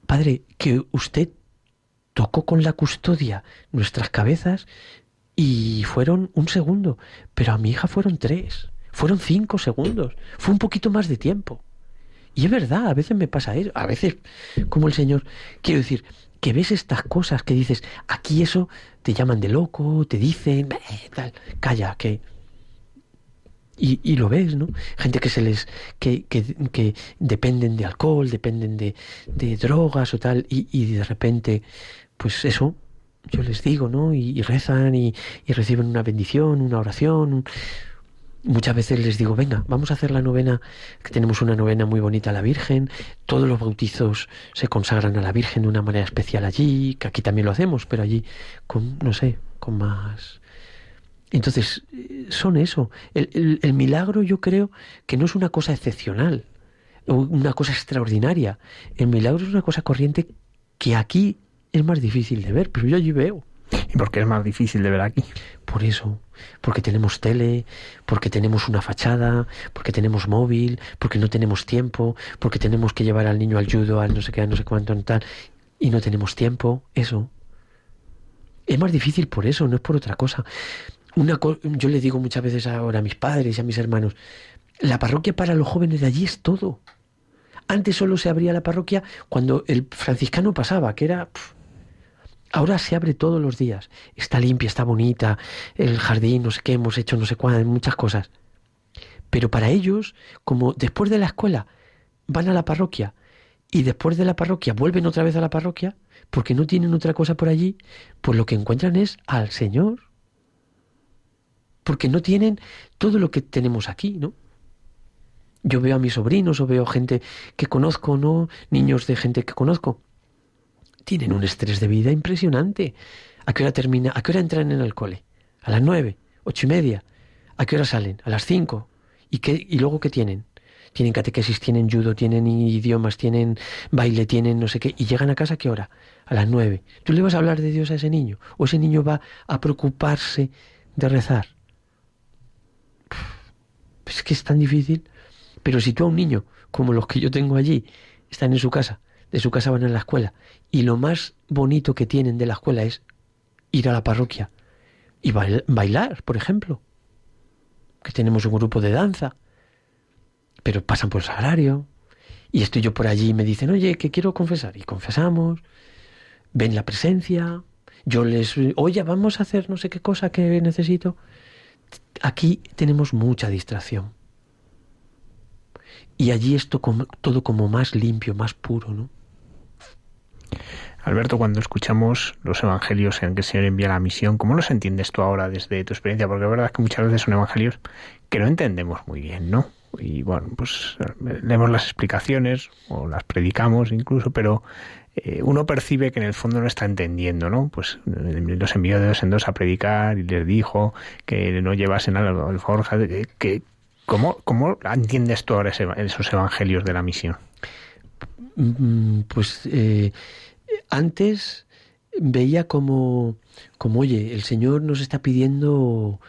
padre, que usted tocó con la custodia nuestras cabezas y fueron un segundo, pero a mi hija fueron tres, fueron cinco segundos, fue un poquito más de tiempo. Y es verdad, a veces me pasa eso, a veces como el Señor, quiero decir, que ves estas cosas que dices, aquí eso te llaman de loco, te dicen, tal, calla, que... Y, y, lo ves, ¿no? Gente que se les, que, que, que dependen de alcohol, dependen de, de drogas o tal, y, y, de repente, pues eso, yo les digo, ¿no? Y, y rezan y, reciben una bendición, una oración, un, Muchas veces les digo, venga, vamos a hacer la novena, que tenemos una novena muy bonita a la Virgen, todos los bautizos se consagran a la Virgen de una manera especial allí, que aquí también lo hacemos, pero allí con, no sé, con más... Entonces, son eso. El, el, el milagro yo creo que no es una cosa excepcional, una cosa extraordinaria. El milagro es una cosa corriente que aquí es más difícil de ver, pero yo allí veo. ¿Y por qué es más difícil de ver aquí? Por eso, porque tenemos tele, porque tenemos una fachada, porque tenemos móvil, porque no tenemos tiempo, porque tenemos que llevar al niño al judo, al no sé qué, al no sé cuánto, tal, y no tenemos tiempo, eso. Es más difícil por eso, no es por otra cosa. Una co yo le digo muchas veces ahora a mis padres y a mis hermanos, la parroquia para los jóvenes de allí es todo. Antes solo se abría la parroquia cuando el franciscano pasaba, que era... Ahora se abre todos los días. Está limpia, está bonita, el jardín, no sé qué, hemos hecho no sé cuántas, muchas cosas. Pero para ellos, como después de la escuela van a la parroquia y después de la parroquia vuelven otra vez a la parroquia, porque no tienen otra cosa por allí, pues lo que encuentran es al Señor. Porque no tienen todo lo que tenemos aquí, ¿no? Yo veo a mis sobrinos o veo gente que conozco, ¿no? Niños de gente que conozco tienen un estrés de vida impresionante. ¿A qué hora termina? ¿A qué hora entran en el cole? A las nueve, ocho y media. ¿A qué hora salen? A las cinco. ¿Y, qué, y luego qué tienen? Tienen catequesis, tienen judo, tienen idiomas, tienen baile, tienen no sé qué. ¿Y llegan a casa a qué hora? A las nueve. ¿Tú le vas a hablar de Dios a ese niño? ¿O ese niño va a preocuparse de rezar? Es que es tan difícil. Pero si tú a un niño, como los que yo tengo allí, están en su casa, de su casa van a la escuela y lo más bonito que tienen de la escuela es ir a la parroquia y bailar, por ejemplo. Que tenemos un grupo de danza, pero pasan por el sagrario y estoy yo por allí y me dicen, oye, que quiero confesar y confesamos, ven la presencia, yo les, oye, vamos a hacer no sé qué cosa que necesito. Aquí tenemos mucha distracción. Y allí es todo como más limpio, más puro, ¿no? Alberto, cuando escuchamos los evangelios en que el Señor envía la misión, ¿cómo los entiendes tú ahora desde tu experiencia? Porque la verdad es que muchas veces son evangelios que no entendemos muy bien, ¿no? Y bueno, pues leemos las explicaciones o las predicamos incluso, pero eh, uno percibe que en el fondo no está entendiendo, ¿no? Pues los envió de dos en dos a predicar y les dijo que no llevasen al forja, que, ¿cómo, ¿cómo entiendes tú ahora ese, esos evangelios de la misión? Mm, pues eh, antes veía como, como oye, el Señor nos está pidiendo,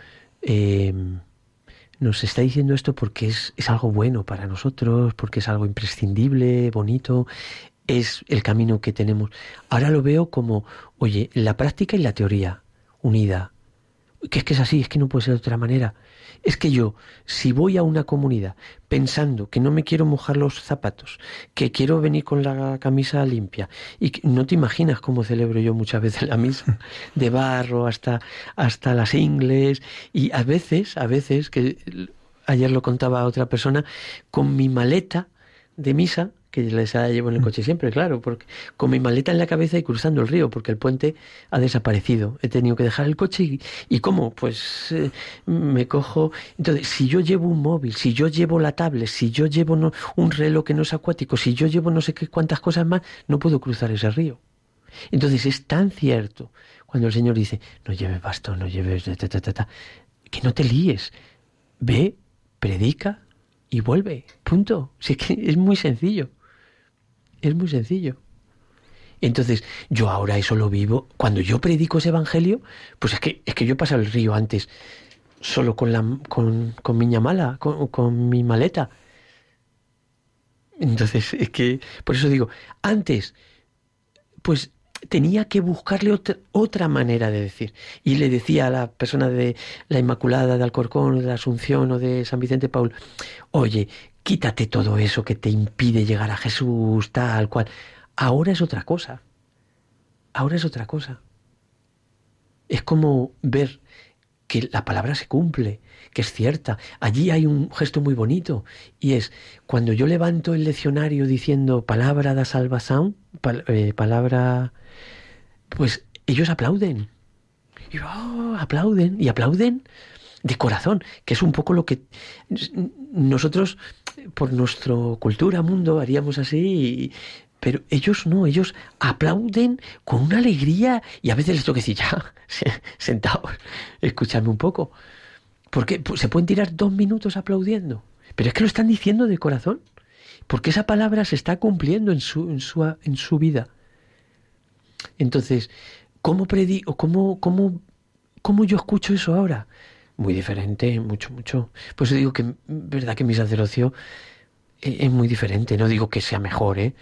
em, nos está diciendo esto porque es, es algo bueno para nosotros, porque es algo imprescindible, bonito, es el camino que tenemos. Ahora lo veo como, oye, la práctica y la teoría unida. Que es que es así, es que no puede ser de otra manera. Es que yo, si voy a una comunidad pensando que no me quiero mojar los zapatos, que quiero venir con la camisa limpia, y no te imaginas cómo celebro yo muchas veces la misa, de barro hasta, hasta las ingles, y a veces, a veces, que ayer lo contaba a otra persona, con mi maleta de misa, que les llevo en el mm. coche siempre, claro, porque con mi maleta en la cabeza y cruzando el río, porque el puente ha desaparecido. He tenido que dejar el coche y, y ¿cómo? Pues eh, me cojo. Entonces, si yo llevo un móvil, si yo llevo la tablet, si yo llevo un reloj que no es acuático, si yo llevo no sé qué cuántas cosas más, no puedo cruzar ese río. Entonces es tan cierto cuando el Señor dice, no lleves bastón, no lleves... que no te líes. Ve, predica y vuelve. Punto. Si es que es muy sencillo. Es muy sencillo. Entonces, yo ahora eso lo vivo. Cuando yo predico ese evangelio, pues es que, es que yo he pasado el río antes solo con, la, con, con mi ñamala, con, con mi maleta. Entonces, es que, por eso digo, antes, pues tenía que buscarle otra, otra, manera de decir. Y le decía a la persona de la Inmaculada, de Alcorcón, de la Asunción, o de San Vicente Paul, oye, quítate todo eso que te impide llegar a Jesús, tal cual. Ahora es otra cosa. Ahora es otra cosa. Es como ver que la palabra se cumple, que es cierta. Allí hay un gesto muy bonito y es cuando yo levanto el leccionario diciendo palabra da salvación, eh, palabra, pues ellos aplauden. Y oh, aplauden y aplauden de corazón, que es un poco lo que nosotros, por nuestra cultura, mundo, haríamos así, pero ellos no, ellos aplauden con una alegría y a veces les tengo que decir, ya, sentados, escuchadme un poco. Porque pues, se pueden tirar dos minutos aplaudiendo, pero es que lo están diciendo de corazón, porque esa palabra se está cumpliendo en su, en su, en su vida. Entonces, ¿cómo predico, cómo, cómo, cómo yo escucho eso ahora? Muy diferente, mucho, mucho. Pues digo que, verdad que mi sacerdocio e, es, muy diferente. No digo que sea mejor, ¿eh?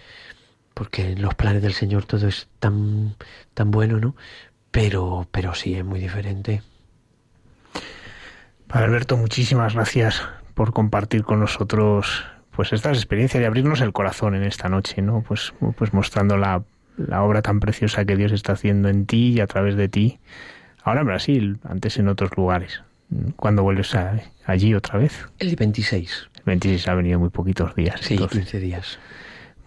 Porque en los planes del Señor todo es tan, tan bueno, ¿no? Pero, pero sí, es muy diferente. Alberto, muchísimas gracias por compartir con nosotros pues estas experiencias y abrirnos el corazón en esta noche, ¿no? Pues, pues mostrando la, la obra tan preciosa que Dios está haciendo en ti y a través de ti, ahora en Brasil, antes en otros lugares. ¿Cuándo vuelves allí otra vez? El 26. El 26 ha venido muy poquitos días. Sí, 15 días.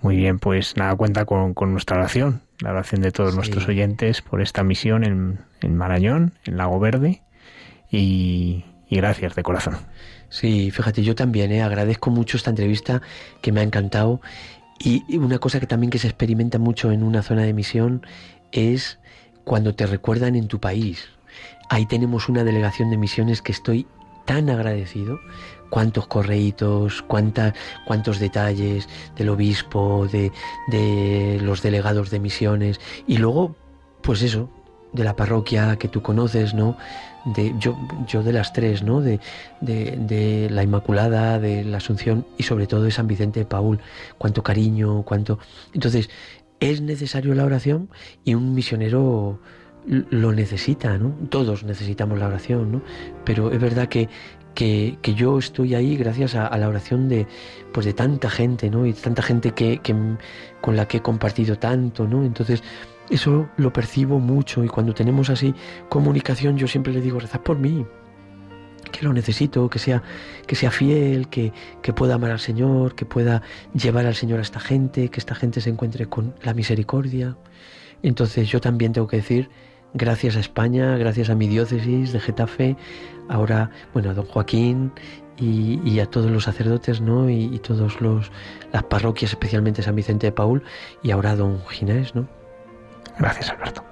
Muy bien, pues nada, cuenta con, nuestra oración, la oración de todos nuestros oyentes por esta misión en, en Marañón, en Lago Verde, y, gracias de corazón. Sí, fíjate, yo también ¿eh? agradezco mucho esta entrevista que me ha encantado. Y una cosa que también que se experimenta mucho en una zona de misión es cuando te recuerdan en tu país. Ahí tenemos una delegación de misiones que estoy tan agradecido. Cuántos correitos, cuántas, cuántos detalles del obispo, de, los delegados de misiones. Y luego, pues eso, de la parroquia que tú conoces, ¿no? De, yo, yo de las tres, ¿no? De, de, la Inmaculada, de la Asunción y sobre todo de San Vicente de Paul. Cuánto cariño, cuánto. Entonces, es necesario la oración y un misionero lo necesita, ¿no? Todos necesitamos la oración, ¿no? Pero es verdad que, que, yo estoy ahí gracias a, la oración de, pues de tanta gente, ¿no? Y tanta gente que, que, con la que he compartido tanto, ¿no? Entonces, eso lo percibo mucho y cuando tenemos así comunicación, yo siempre le digo, rezad por mí, que lo necesito, que sea, que sea fiel, que, que pueda amar al Señor, que pueda llevar al Señor a esta gente, que esta gente se encuentre con la misericordia. Entonces yo también tengo que decir gracias a España, gracias a mi diócesis de Getafe, ahora, bueno, a don Joaquín y, a todos los sacerdotes, ¿no? Y, y todos los las parroquias, especialmente San Vicente de Paul, y ahora a don Ginés, ¿no? Gracias, Alberto.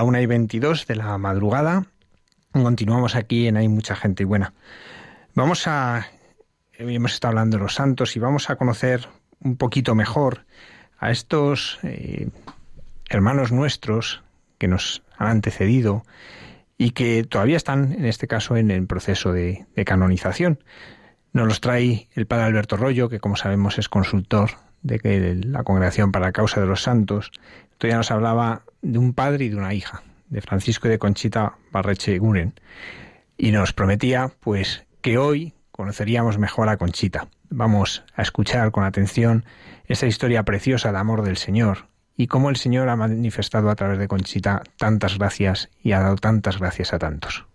La una y veintidós de la madrugada. Continuamos aquí en Hay mucha gente buena. Vamos a. Hemos estado hablando de los santos y vamos a conocer un poquito mejor a estos eh, hermanos nuestros que nos han antecedido y que todavía están, en este caso, en el proceso de, de canonización. Nos los trae el padre Alberto Rollo, que como sabemos es consultor de la Congregación para la Causa de los Santos. Todavía nos hablaba de un padre y de una hija, de Francisco y de Conchita Barreche Guren. Y nos prometía, pues, que hoy conoceríamos mejor a Conchita. Vamos a escuchar con atención esa historia preciosa de amor del Señor y cómo el Señor ha manifestado a través de Conchita tantas gracias y ha dado tantas gracias a tantos.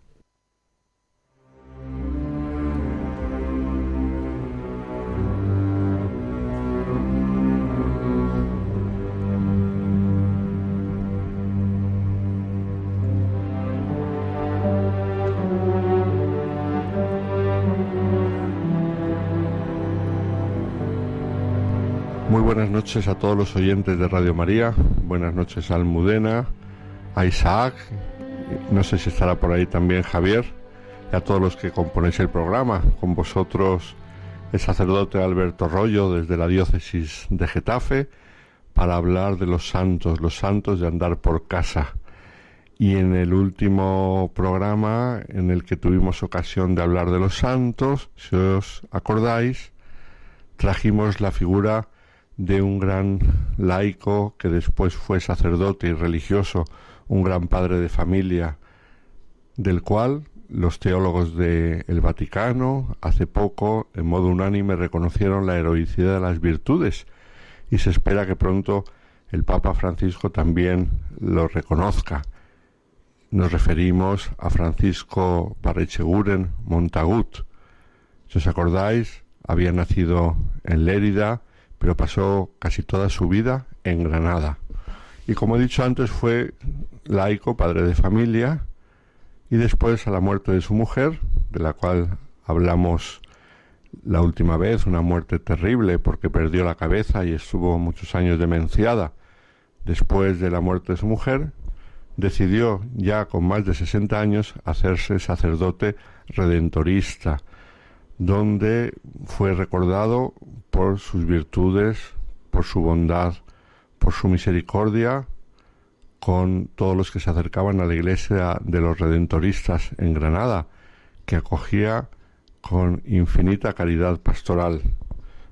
Buenas noches a todos los oyentes de Radio María, buenas noches a Almudena, a Isaac, no sé si estará por ahí también Javier, y a todos los que componéis el programa. Con vosotros el sacerdote Alberto Rollo desde la diócesis de Getafe para hablar de los santos, los santos de andar por casa. Y en el último programa en el que tuvimos ocasión de hablar de los santos, si os acordáis, trajimos la figura de un gran laico que después fue sacerdote y religioso, un gran padre de familia, del cual los teólogos del Vaticano hace poco, en modo unánime, reconocieron la heroicidad de las virtudes y se espera que pronto el Papa Francisco también lo reconozca. Nos referimos a Francisco Barrecheguren Montagut. Si os acordáis, había nacido en Lérida, pero pasó casi toda su vida en Granada. Y como he dicho antes, fue laico, padre de familia, y después a la muerte de su mujer, de la cual hablamos la última vez, una muerte terrible porque perdió la cabeza y estuvo muchos años demenciada. Después de la muerte de su mujer, decidió ya con más de 60 años hacerse sacerdote redentorista, donde fue recordado por sus virtudes, por su bondad, por su misericordia con todos los que se acercaban a la iglesia de los redentoristas en Granada, que acogía con infinita caridad pastoral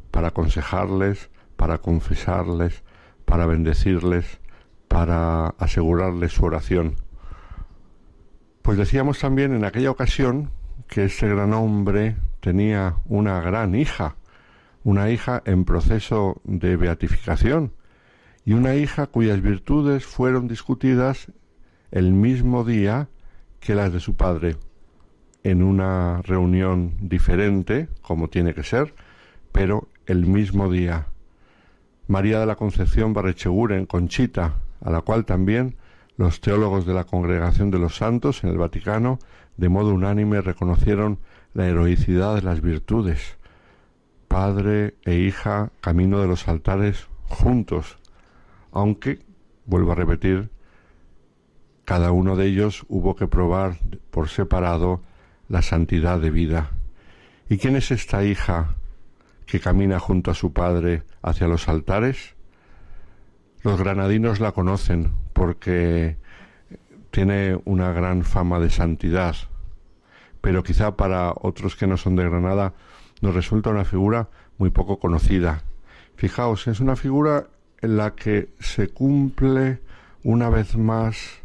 para aconsejarles, para confesarles, para bendecirles, para asegurarles su oración. Pues decíamos también en aquella ocasión que ese gran hombre tenía una gran hija, una hija en proceso de beatificación y una hija cuyas virtudes fueron discutidas el mismo día que las de su padre, en una reunión diferente, como tiene que ser, pero el mismo día. María de la Concepción Barrecheguren, Conchita, a la cual también los teólogos de la Congregación de los Santos en el Vaticano de modo unánime reconocieron la heroicidad de las virtudes. Padre e hija, camino de los altares juntos, aunque, vuelvo a repetir, cada uno de ellos hubo que probar por separado la santidad de vida. ¿Y quién es esta hija que camina junto a su padre hacia los altares? Los granadinos la conocen porque tiene una gran fama de santidad pero quizá para otros que no son de Granada nos resulta una figura muy poco conocida. Fijaos, es una figura en la que se cumple una vez más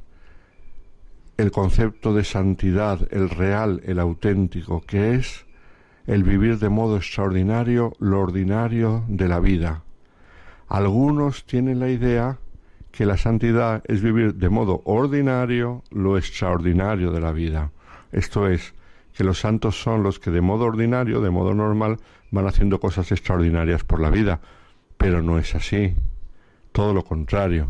el concepto de santidad, el real, el auténtico, que es el vivir de modo extraordinario lo ordinario de la vida. Algunos tienen la idea que la santidad es vivir de modo ordinario lo extraordinario de la vida. Esto es, que los santos son los que de modo ordinario, de modo normal, van haciendo cosas extraordinarias por la vida. Pero no es así. Todo lo contrario.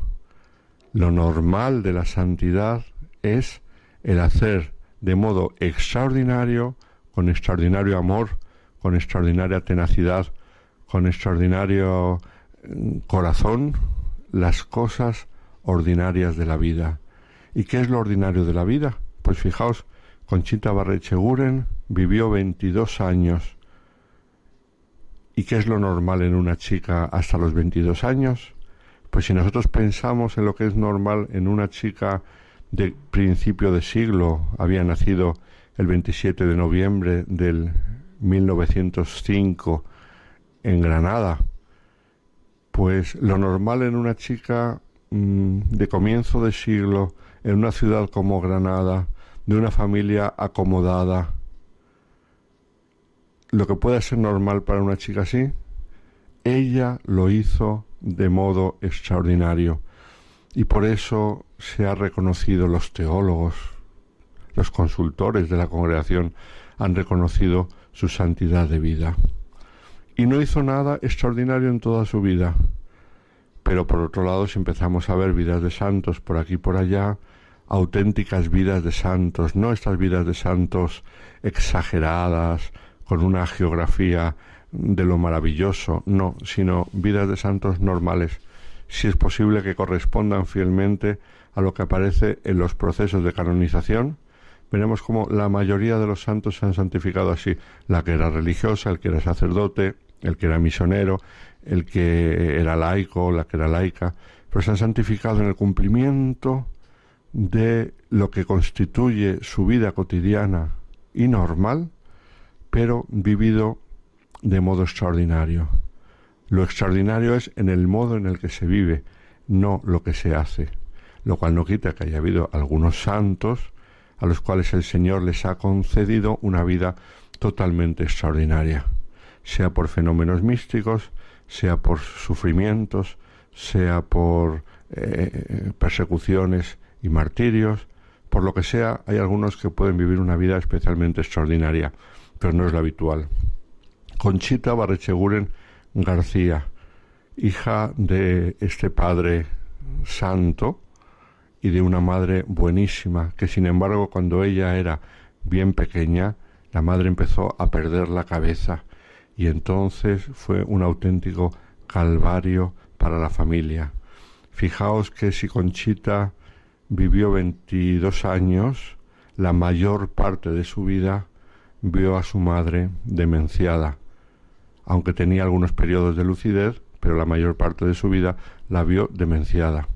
Lo normal de la santidad es el hacer de modo extraordinario, con extraordinario amor, con extraordinaria tenacidad, con extraordinario mm, corazón, las cosas ordinarias de la vida. ¿Y qué es lo ordinario de la vida? Pues fijaos, Conchita Barrecheguren vivió 22 años. ¿Y qué es lo normal en una chica hasta los 22 años? Pues si nosotros pensamos en lo que es normal en una chica de principio de siglo, había nacido el 27 de noviembre del 1905 en Granada, pues lo normal en una chica mm, de comienzo de siglo, en una ciudad como Granada, de una familia acomodada, lo que puede ser normal para una chica así, ella lo hizo de modo extraordinario. Y por eso se ha reconocido los teólogos, los consultores de la congregación han reconocido su santidad de vida. Y no hizo nada extraordinario en toda su vida. Pero por otro lado, si empezamos a ver vidas de santos por aquí y por allá, auténticas vidas de santos, no estas vidas de santos exageradas, con una geografía de lo maravilloso, no, sino vidas de santos normales, si es posible que correspondan fielmente a lo que aparece en los procesos de canonización, veremos como la mayoría de los santos se han santificado así, la que era religiosa, el que era sacerdote, el que era misionero, el que era laico, la que era laica, pero se han santificado en el cumplimiento de lo que constituye su vida cotidiana y normal, pero vivido de modo extraordinario. Lo extraordinario es en el modo en el que se vive, no lo que se hace, lo cual no quita que haya habido algunos santos a los cuales el Señor les ha concedido una vida totalmente extraordinaria, sea por fenómenos místicos, sea por sufrimientos, sea por eh, persecuciones y martirios, por lo que sea, hay algunos que pueden vivir una vida especialmente extraordinaria, pero no es lo habitual. Conchita Barrecheguren García, hija de este padre santo y de una madre buenísima, que sin embargo cuando ella era bien pequeña, la madre empezó a perder la cabeza y entonces fue un auténtico calvario para la familia. Fijaos que si Conchita vivió 22 años, la mayor parte de su vida vio a su madre demenciada, aunque tenía algunos periodos de lucidez, pero la mayor parte de su vida la vio demenciada.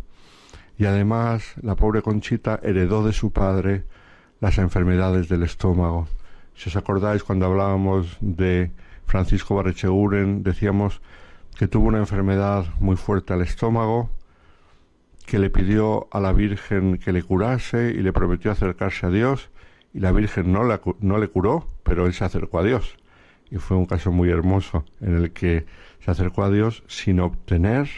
Y además la pobre Conchita heredó de su padre las enfermedades del estómago. Si os acordáis cuando hablábamos de Francisco Barrecheguren, decíamos que tuvo una enfermedad muy fuerte al estómago, que le pidió a la Virgen que le curase y le prometió acercarse a Dios y la Virgen no, no le curó, pero él se acercó a Dios. Y fue un caso muy hermoso en el que se acercó a Dios sin obtener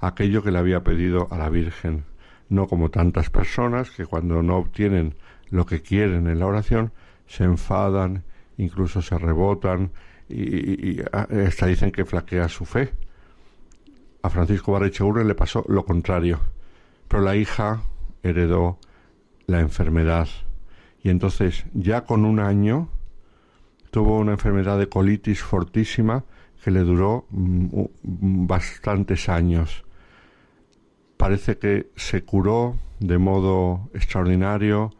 aquello que le había pedido a la Virgen. No como tantas personas que cuando no obtienen lo que quieren en la oración se enfadan, incluso se rebotan y, hasta dicen que flaquea su fe. A Francisco Barrecheure le pasó lo contrario pero la hija heredó la enfermedad y entonces ya con un año tuvo una enfermedad de colitis fortísima que le duró mm, bastantes años. Parece que se curó de modo extraordinario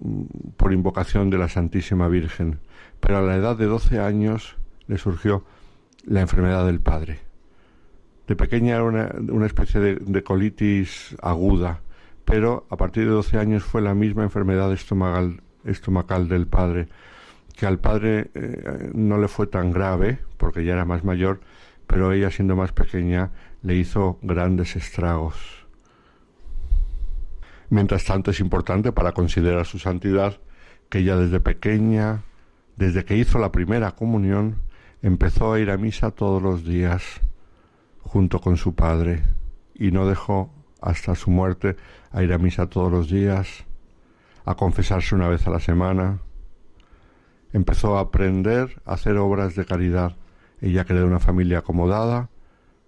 mm, por invocación de la Santísima Virgen, pero a la edad de 12 años le surgió la enfermedad del padre. De pequeña era una, especie de, colitis aguda, pero a partir de 12 años fue la misma enfermedad estomacal, estomacal del padre, que al padre eh, no le fue tan grave, porque ya era más mayor, pero ella siendo más pequeña le hizo grandes estragos. Mientras tanto es importante para considerar su santidad que ella desde pequeña, desde que hizo la primera comunión, empezó a ir a misa todos los días junto con su padre y no dejó hasta su muerte a ir a misa todos los días, a confesarse una vez a la semana. Empezó a aprender a hacer obras de caridad. Ella de una familia acomodada,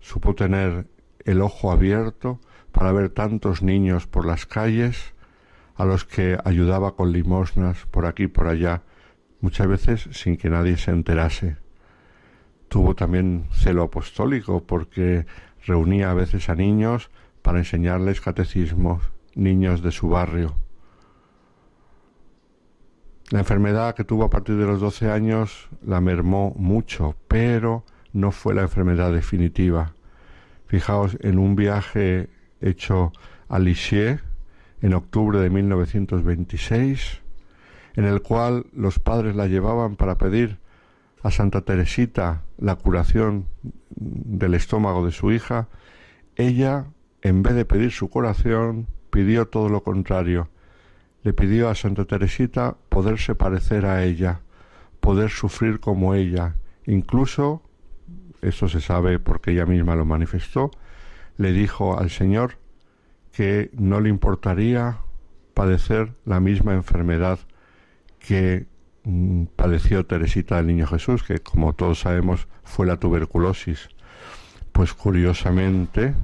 supo tener el ojo abierto para ver tantos niños por las calles, a los que ayudaba con limosnas por aquí y por allá, muchas veces sin que nadie se enterase tuvo también celo apostólico porque reunía a veces a niños para enseñarles catecismos niños de su barrio. La enfermedad que tuvo a partir de los 12 años la mermó mucho, pero no fue la enfermedad definitiva. Fijaos, en un viaje hecho a Lisieux en octubre de 1926, en el cual los padres la llevaban para pedir a Santa Teresita la curación del estómago de su hija, ella, en vez de pedir su curación, pidió todo lo contrario. Le pidió a Santa Teresita poderse parecer a ella, poder sufrir como ella, incluso, eso se sabe porque ella misma lo manifestó, le dijo al Señor que no le importaría padecer la misma enfermedad que padeció Teresita del Niño Jesús, que como todos sabemos fue la tuberculosis. Pues curiosamente,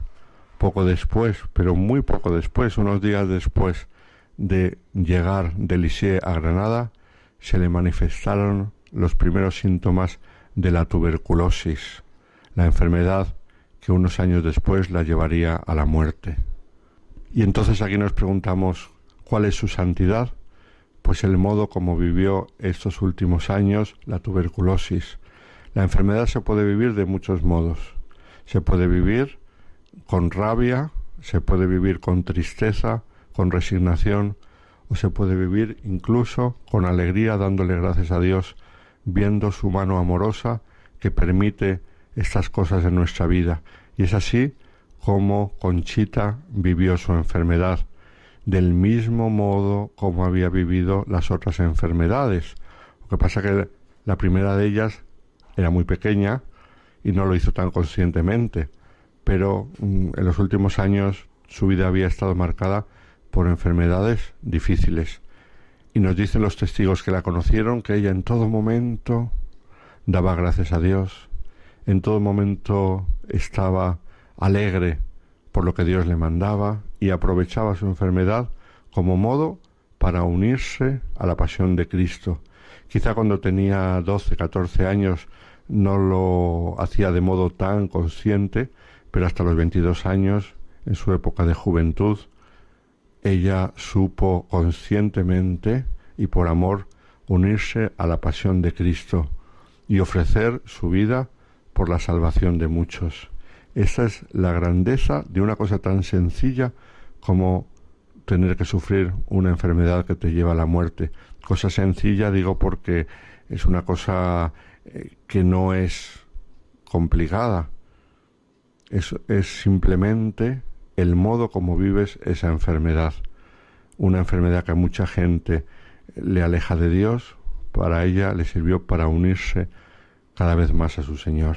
poco después, pero muy poco después, unos días después de llegar de Lisieux a Granada, se le manifestaron los primeros síntomas de la tuberculosis, la enfermedad que unos años después la llevaría a la muerte. Y entonces aquí nos preguntamos, ¿cuál es su santidad? Pues el modo como vivió estos últimos años la tuberculosis. La enfermedad se puede vivir de muchos modos. Se puede vivir con rabia, se puede vivir con tristeza, con resignación, o se puede vivir incluso con alegría dándole gracias a Dios, viendo su mano amorosa que permite estas cosas en nuestra vida. Y es así como Conchita vivió su enfermedad del mismo modo como había vivido las otras enfermedades. Lo que pasa que la primera de ellas era muy pequeña y no lo hizo tan conscientemente, pero mm, en los últimos años su vida había estado marcada por enfermedades difíciles. Y nos dicen los testigos que la conocieron que ella en todo momento daba gracias a Dios, en todo momento estaba alegre por lo que Dios le mandaba y aprovechaba su enfermedad como modo para unirse a la pasión de Cristo. Quizá cuando tenía 12, 14 años no lo hacía de modo tan consciente, pero hasta los 22 años, en su época de juventud, ella supo conscientemente y por amor unirse a la pasión de Cristo y ofrecer su vida por la salvación de muchos. Esa es la grandeza de una cosa tan sencilla como tener que sufrir una enfermedad que te lleva a la muerte. Cosa sencilla digo porque es una cosa eh, que no es complicada. Es, es simplemente el modo como vives esa enfermedad. Una enfermedad que a mucha gente le aleja de Dios, para ella le sirvió para unirse cada vez más a su Señor.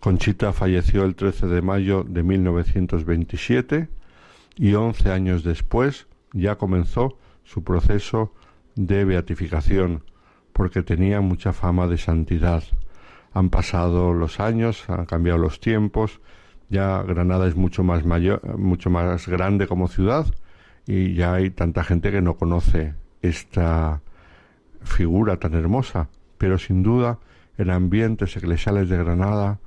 Conchita falleció el 13 de mayo de 1927 y once años después ya comenzó su proceso de beatificación porque tenía mucha fama de santidad. Han pasado los años, han cambiado los tiempos, ya Granada es mucho más mayor, mucho más grande como ciudad y ya hay tanta gente que no conoce esta figura tan hermosa, pero sin duda en ambientes eclesiales de Granada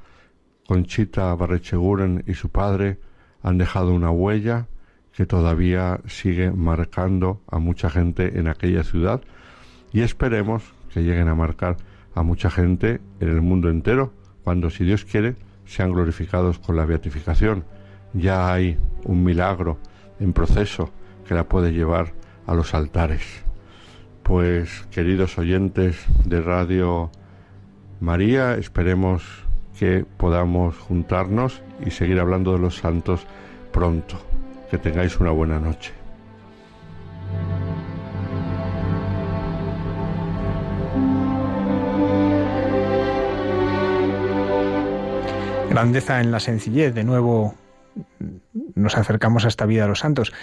Conchita Barrecheguren y su padre han dejado una huella que todavía sigue marcando a mucha gente en aquella ciudad y esperemos que lleguen a marcar a mucha gente en el mundo entero cuando, si Dios quiere, sean glorificados con la beatificación. Ya hay un milagro en proceso que la puede llevar a los altares. Pues, queridos oyentes de Radio María, esperemos que podamos juntarnos y seguir hablando de los santos pronto. Que tengáis una buena noche. Grandeza en la sencillez, de nuevo nos acercamos a esta vida de los santos.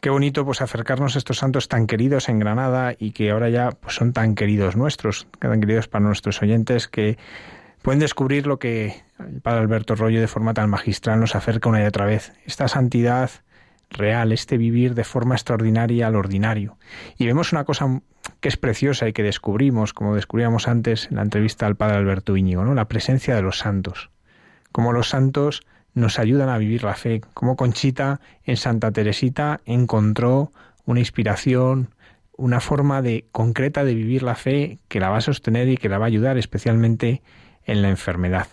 Qué bonito pues acercarnos a estos santos tan queridos en Granada y que ahora ya pues, son tan queridos nuestros, tan queridos para nuestros oyentes que pueden descubrir lo que el padre Alberto Rollo de forma tan magistral nos acerca una y otra vez, esta santidad real, este vivir de forma extraordinaria al ordinario. Y vemos una cosa que es preciosa y que descubrimos, como descubríamos antes en la entrevista al padre Alberto Íñigo, ¿no? la presencia de los santos. Como los santos nos ayudan a vivir la fe, como Conchita en Santa Teresita encontró una inspiración, una forma de concreta de vivir la fe que la va a sostener y que la va a ayudar especialmente en la enfermedad.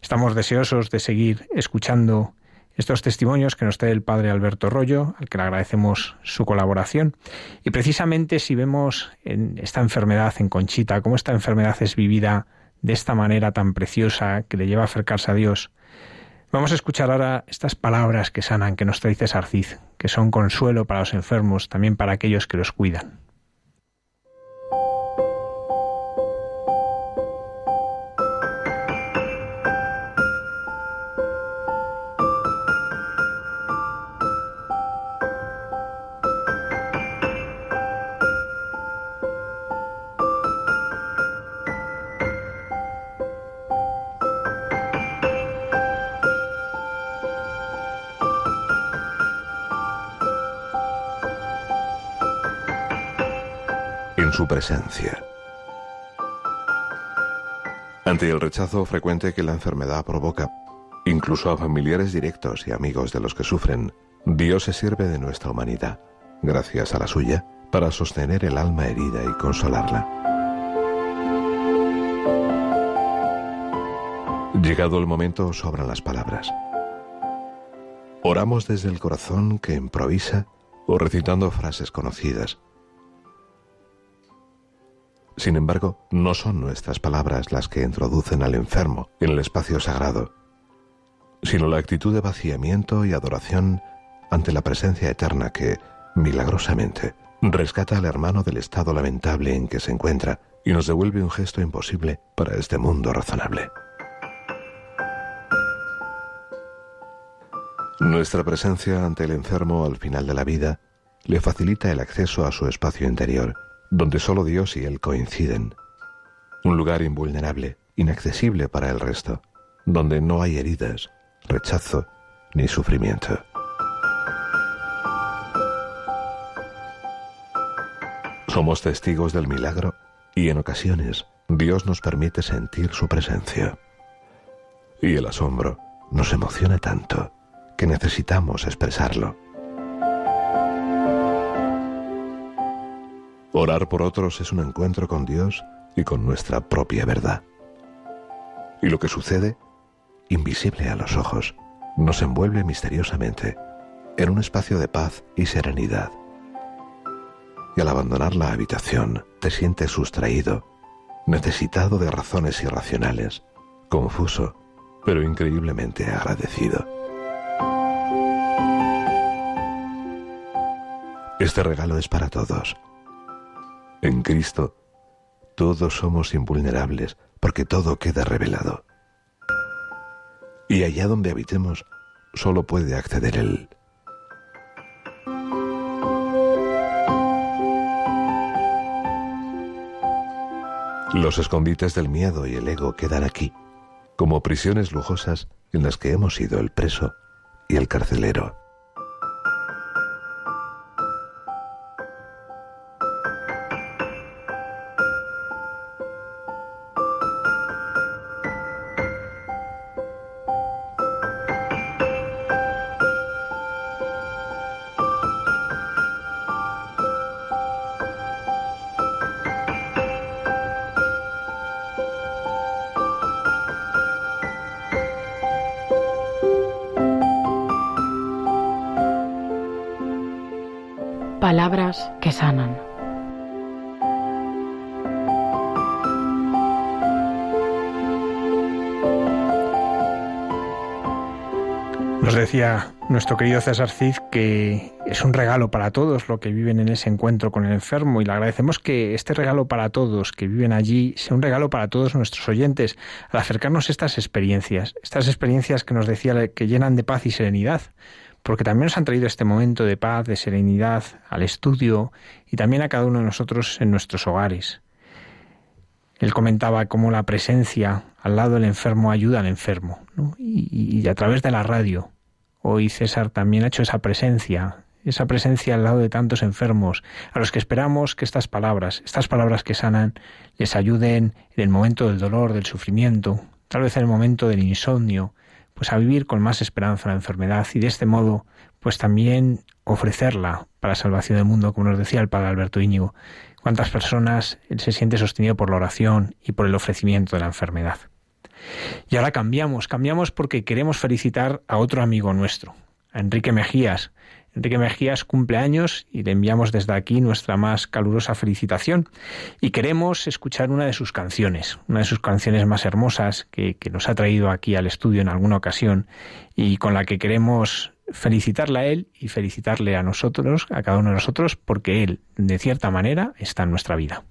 Estamos deseosos de seguir escuchando estos testimonios que nos trae el padre Alberto Rollo, al que le agradecemos su colaboración. Y precisamente si vemos en esta enfermedad en Conchita, cómo esta enfermedad es vivida de esta manera tan preciosa que le lleva a acercarse a Dios, vamos a escuchar ahora estas palabras que sanan, que nos trae César Cid, que son consuelo para los enfermos, también para aquellos que los cuidan. Su presencia. Ante el rechazo frecuente que la enfermedad provoca, incluso a familiares directos y amigos de los que sufren, Dios se sirve de nuestra humanidad, gracias a la suya, para sostener el alma herida y consolarla. Llegado el momento, sobran las palabras. Oramos desde el corazón que improvisa o recitando frases conocidas, sin embargo, no son nuestras palabras las que introducen al enfermo en el espacio sagrado, sino la actitud de vaciamiento y adoración ante la presencia eterna que, milagrosamente, rescata al hermano del estado lamentable en que se encuentra y nos devuelve un gesto imposible para este mundo razonable. Nuestra presencia ante el enfermo al final de la vida le facilita el acceso a su espacio interior donde solo Dios y Él coinciden. Un lugar invulnerable, inaccesible para el resto, donde no hay heridas, rechazo ni sufrimiento. Somos testigos del milagro y en ocasiones Dios nos permite sentir su presencia. Y el asombro nos emociona tanto que necesitamos expresarlo. Orar por otros es un encuentro con Dios y con nuestra propia verdad. Y lo que sucede, invisible a los ojos, nos envuelve misteriosamente en un espacio de paz y serenidad. Y al abandonar la habitación, te sientes sustraído, necesitado de razones irracionales, confuso, pero increíblemente agradecido. Este regalo es para todos en Cristo, todos somos invulnerables porque todo queda revelado. Y allá donde habitemos, solo puede acceder Él. Los escondites del miedo y el ego quedan aquí, como prisiones lujosas en las que hemos sido el preso y el carcelero. Nuestro querido César Cid que es un regalo para todos lo que viven en ese encuentro con el enfermo y le agradecemos que este regalo para todos que viven allí sea un regalo para todos nuestros oyentes al acercarnos a estas experiencias, estas experiencias que nos decía que llenan de paz y serenidad porque también nos han traído este momento de paz, de serenidad al estudio y también a cada uno de nosotros en nuestros hogares. Él comentaba cómo la presencia al lado del enfermo ayuda al enfermo, y, a través de la radio. Hoy César también ha hecho esa presencia, esa presencia al lado de tantos enfermos, a los que esperamos que estas palabras, estas palabras que sanan, les ayuden en el momento del dolor, del sufrimiento, tal vez en el momento del insomnio, pues a vivir con más esperanza la enfermedad y de este modo pues también ofrecerla para la salvación del mundo, como nos decía el padre Alberto Íñigo. Cuántas personas se siente sostenido por la oración y por el ofrecimiento de la enfermedad. Y ahora cambiamos, cambiamos porque queremos felicitar a otro amigo nuestro, a Enrique Mejías. Enrique Mejías cumple años y le enviamos desde aquí nuestra más calurosa felicitación. Y queremos escuchar una de sus canciones, una de sus canciones más hermosas que, que nos ha traído aquí al estudio en alguna ocasión y con la que queremos felicitarle a él y felicitarle a nosotros, a cada uno de nosotros, porque él, de cierta manera, está en nuestra vida.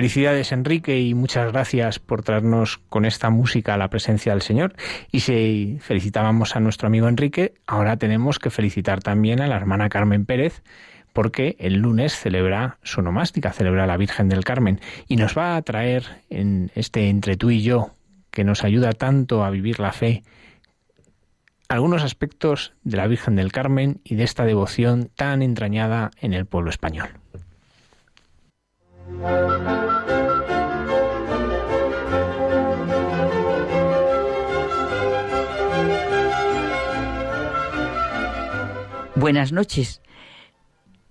Felicidades Enrique y muchas gracias por traernos con esta música a la presencia del Señor. Y si felicitábamos a nuestro amigo Enrique, ahora tenemos que felicitar también a la hermana Carmen Pérez, porque el lunes celebra su nomástica, celebra la Virgen del Carmen, y nos va a traer en este entre tú y yo, que nos ayuda tanto a vivir la fe, algunos aspectos de la Virgen del Carmen y de esta devoción tan entrañada en el pueblo español. Buenas noches,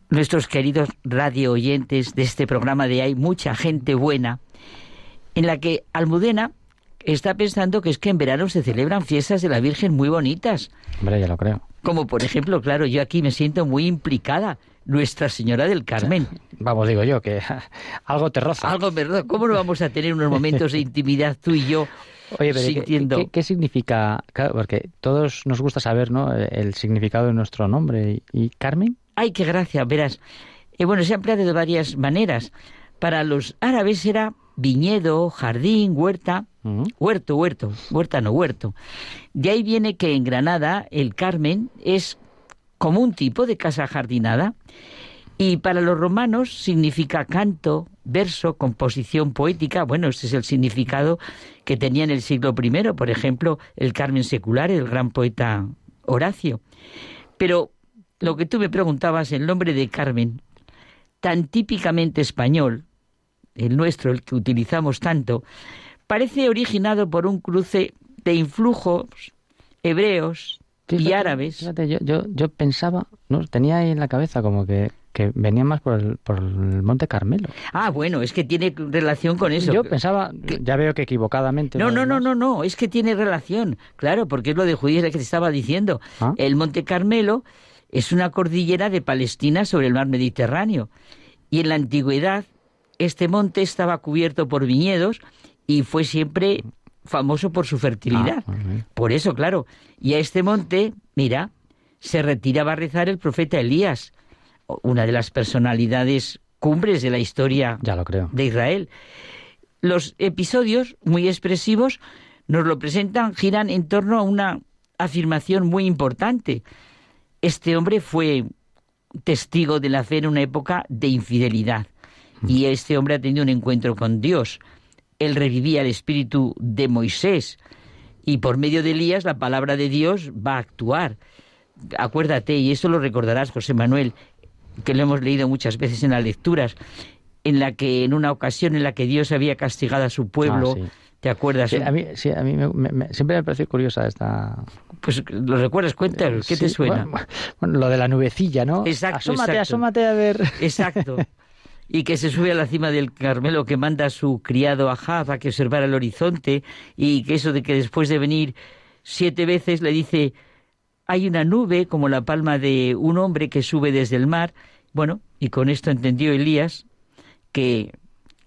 nuestros queridos radio oyentes de este programa de Hay mucha gente buena, en la que Almudena está pensando que es que en verano se celebran fiestas de la Virgen muy bonitas. Hombre, ya lo creo. Como por ejemplo, claro, yo aquí me siento muy implicada. Nuestra Señora del Carmen. Vamos, digo yo, que algo te roza. Algo me roza. ¿Cómo no vamos a tener unos momentos de intimidad tú y yo Oye, pero ¿qué- sintiendo... ¿qué, qué significa? Claro, porque todos nos gusta saber, ¿no? El significado de nuestro nombre. ¿Y, Carmen? Ay, qué gracia, verás. Eh, bueno, se ha empleado de varias maneras. Para los árabes era viñedo, jardín, huerta. Huerto, huerto, huerta no, huerto. De ahí viene que en Granada el Carmen es como un tipo de casa jardinada. Y para los romanos significa canto, verso, composición poética. Bueno, ese es el significado que tenía en el siglo I, por ejemplo, el Carmen secular, el gran poeta Horacio. Pero lo que tú me preguntabas, el nombre de Carmen, tan típicamente español, el nuestro, el que utilizamos tanto, parece originado por un cruce de influjos hebreos y árabes. fíjate, yo, yo, yo pensaba, no, tenía ahí en la cabeza como que, que venía más por el, por el Monte Carmelo. Ah, bueno, es que tiene relación con eso. Yo pensaba, ya veo que equivocadamente. No, no, no, no, no, es que tiene relación, claro, porque es lo de judíos que te estaba diciendo. Ah. El Monte Carmelo es una cordillera de Palestina sobre el mar Mediterráneo. Y en la antigüedad, este monte estaba cubierto por viñedos y fue siempre famoso por su fertilidad. Ah. Por eso, claro. Y a este monte, mira, se retiraba a rezar el profeta Elías, una de las personalidades cumbres de la historia Ya lo creo. de Israel. Los episodios muy expresivos nos lo presentan, giran en torno a una afirmación muy importante. Este hombre fue testigo de la fe en una época de infidelidad y este hombre ha tenido un encuentro con Dios. Él revivía el espíritu de Moisés y por medio de Elías la palabra de Dios va a actuar. Acuérdate, y esto lo recordarás, José Manuel, que lo hemos leído muchas veces en las lecturas, en la que en una ocasión en la que Dios había castigado a su pueblo, Ah, sí. ¿te acuerdas? Sí, a mí, sí, a mí me- me- me- siempre me pareció curiosa esta... Pues lo recuerdas, cuéntanos, ¿qué te suena? Bueno, bueno, lo de la nubecilla, ¿no? Exacto, Asómate, exacto. asómate a ver. Exacto. Y que se sube a la cima del Carmelo, que manda a su criado Ahab a que observara el horizonte, y que eso de que después de venir siete veces le dice, hay una nube como la palma de un hombre que sube desde el mar. Bueno, y con esto entendió Elías que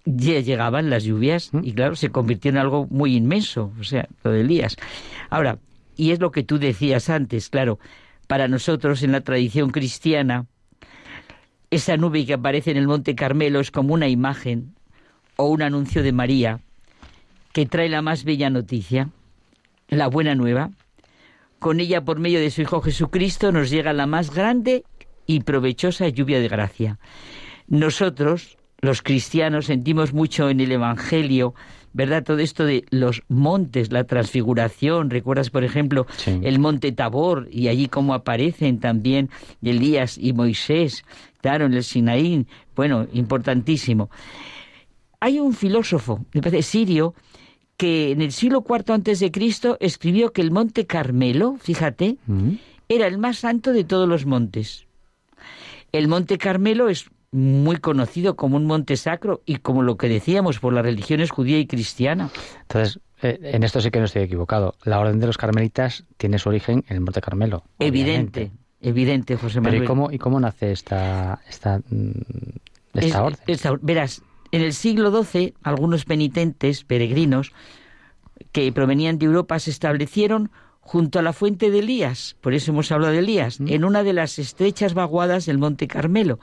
ya llegaban las lluvias y claro, se convirtió en algo muy inmenso, o sea, lo de Elías. Ahora, y es lo que tú decías antes, claro, para nosotros en la tradición cristiana, esa nube que aparece en el Monte Carmelo es como una imagen o un anuncio de María que trae la más bella noticia, la buena nueva. Con ella, por medio de su Hijo Jesucristo, nos llega la más grande y provechosa lluvia de gracia. Nosotros, los cristianos, sentimos mucho en el Evangelio, ¿verdad? Todo esto de los montes, la transfiguración. ¿Recuerdas, por ejemplo, Sí. el monte Tabor y allí cómo aparecen también Elías y Moisés? Claro, en el Sinaí. Bueno, importantísimo. Hay un filósofo, me parece sirio, que en el siglo IV antes de Cristo escribió que el monte Carmelo, fíjate, Mm. era el más santo de todos los montes. El monte Carmelo es muy conocido como un monte sacro y como lo que decíamos por las religiones judía y cristiana. Entonces, eh, en esto sí que no estoy equivocado. La orden de los carmelitas tiene su origen en el Monte Carmelo. Evidente, obviamente. Evidente, José Pero Manuel. ¿y cómo, ¿y cómo nace esta, esta, mm, esta Es- orden? esta- verás, en el siglo XII, algunos penitentes, peregrinos, que provenían de Europa, se establecieron junto a la fuente de Elías, por eso hemos hablado de Elías, en una de las estrechas vaguadas del Monte Carmelo,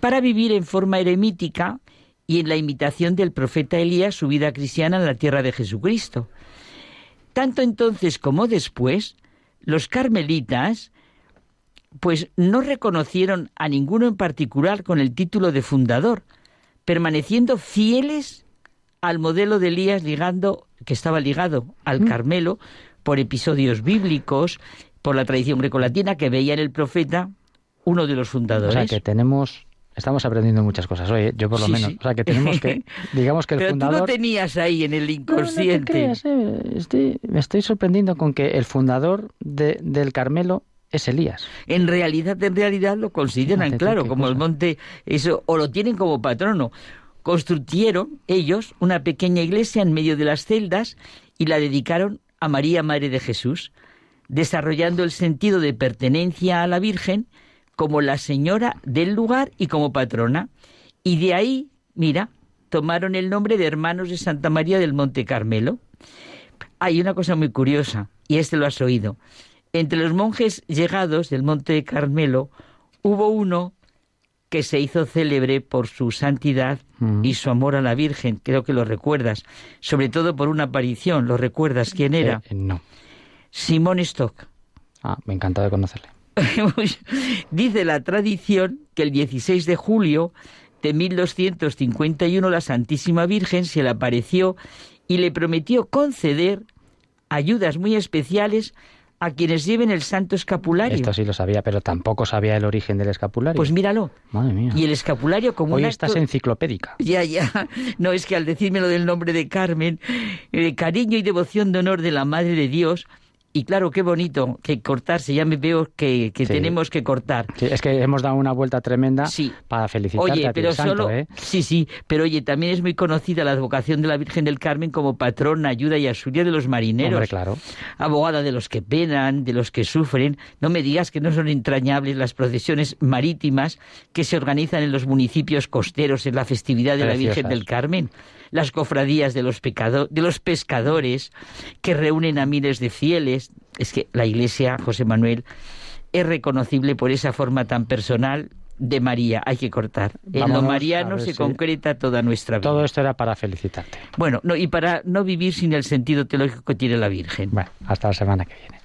para vivir en forma eremítica y en la imitación del profeta Elías, su vida cristiana en la tierra de Jesucristo. Tanto entonces como después, los carmelitas pues no reconocieron a ninguno en particular con el título de fundador, permaneciendo fieles al modelo de Elías ligando, que estaba ligado al Carmelo por episodios bíblicos, por la tradición grecolatina que veía en el profeta uno de los O fundadores. sea, que tenemos... Estamos aprendiendo muchas cosas hoy, ¿eh? yo por lo Sí, menos. sí. O sea, que tenemos que... Digamos que el Pero tú fundador... lo tenías ahí en el No, no te inconsciente. creas, eh, estoy- me estoy sorprendiendo con que el fundador de- del Carmelo es Elías. En realidad, en realidad lo consideran, Fíjate claro, como el monte, eso, o lo tienen como patrono. Construyeron ellos una pequeña iglesia en medio de las celdas y la dedicaron a María, Madre de Jesús, desarrollando el sentido de pertenencia a la Virgen como la señora del lugar y como patrona. Y de ahí, mira, tomaron el nombre de Hermanos de Santa María del Monte Carmelo. Hay una cosa muy curiosa, y este lo has oído. Entre los monjes llegados del Monte Carmelo hubo uno que se hizo célebre por su santidad Mm. y su amor a la Virgen, creo que lo recuerdas, sobre todo por una aparición, ¿lo recuerdas quién era? Eh, no. Simón Stock. Ah, me encanta de conocerle. Dice la tradición que el 16 de julio de 1251 la Santísima Virgen se le apareció y le prometió conceder ayudas muy especiales a quienes lleven el santo escapulario. Esto sí lo sabía, pero tampoco sabía el origen del escapulario. Pues míralo. Madre mía. Y el escapulario como Hoy un estás acto- enciclopédica. Ya, ya. No, es que al decirme lo del nombre de Carmen, eh, cariño y devoción de honor de la Madre de Dios, y claro, qué bonito que cortarse, ya me veo que, que Sí. tenemos que cortar. Sí, es que hemos dado una vuelta tremenda Sí. para felicitarte Oye, a ti, pero santo, solo. ¿eh? Sí, sí, pero oye, también es muy conocida la advocación de la Virgen del Carmen como patrona, ayuda y auxilio de los marineros. Hombre, claro. abogada de los que penan, de los que sufren. No me digas que no son entrañables las procesiones marítimas que se organizan en los municipios costeros en la festividad de la Virgen del Carmen. Las cofradías de los, pecado- de los pescadores que reúnen a miles de fieles. Es que la Iglesia, José Manuel, es reconocible por esa forma tan personal de María. Hay que cortar. en lo mariano se si- concreta toda nuestra vida. Todo esto era para felicitarte. Bueno, no, y para no vivir sin el sentido teológico que tiene la Virgen. Bueno, hasta la semana que viene.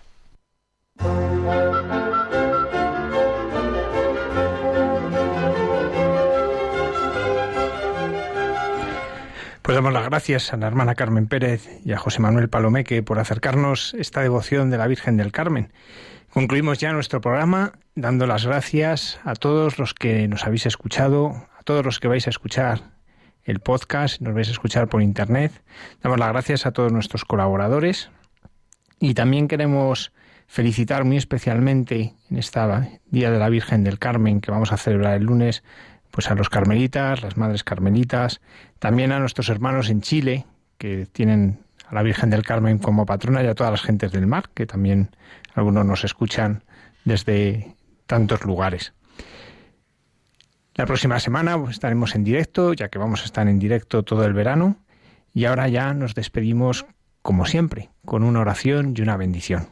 Pues damos las gracias a la hermana Carmen Pérez y a José Manuel Palomeque por acercarnos esta devoción de la Virgen del Carmen. Concluimos ya nuestro programa dando las gracias a todos los que nos habéis escuchado, a todos los que vais a escuchar el podcast, nos vais a escuchar por internet. Damos las gracias a todos nuestros colaboradores y también queremos felicitar muy especialmente en esta Día de la Virgen del Carmen que vamos a celebrar el lunes pues a los carmelitas, las madres carmelitas, también a nuestros hermanos en Chile, que tienen a la Virgen del Carmen como patrona, y a todas las gentes del mar, que también algunos nos escuchan desde tantos lugares. La próxima semana estaremos en directo, ya que vamos a estar en directo todo el verano, y ahora ya nos despedimos, como siempre, con una oración y una bendición.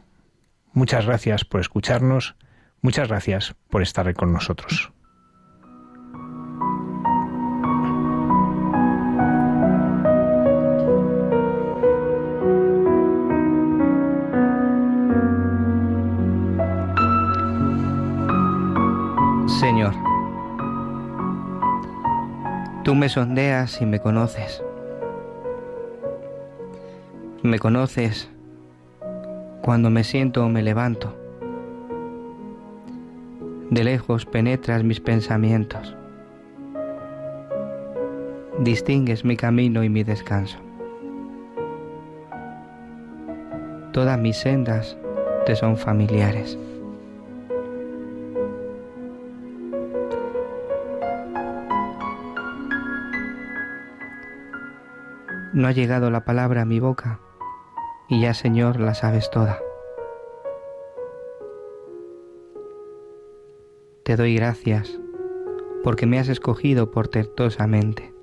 Muchas gracias por escucharnos, muchas gracias por estar con nosotros. Tú me sondeas y me conoces. Me conoces cuando me siento o me levanto. De lejos penetras mis pensamientos. Distingues mi camino y mi descanso. Todas mis sendas te son familiares. No ha llegado la palabra a mi boca y ya, Señor, la sabes toda. Te doy gracias porque me has escogido portentosamente,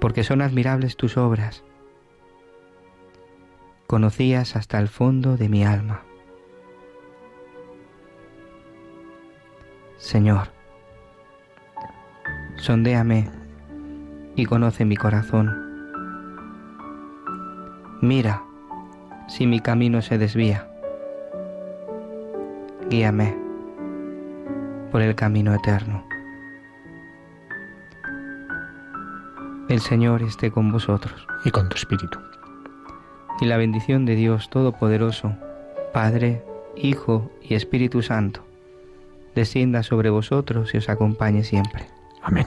porque son admirables tus obras. Conocías hasta el fondo de mi alma. Señor, sondéame y conoce mi corazón. Mira si mi camino se desvía. Guíame por el camino eterno. El Señor esté con vosotros. Y con tu espíritu. Y la bendición de Dios Todopoderoso, Padre, Hijo y Espíritu Santo, descienda sobre vosotros y os acompañe siempre. Amén.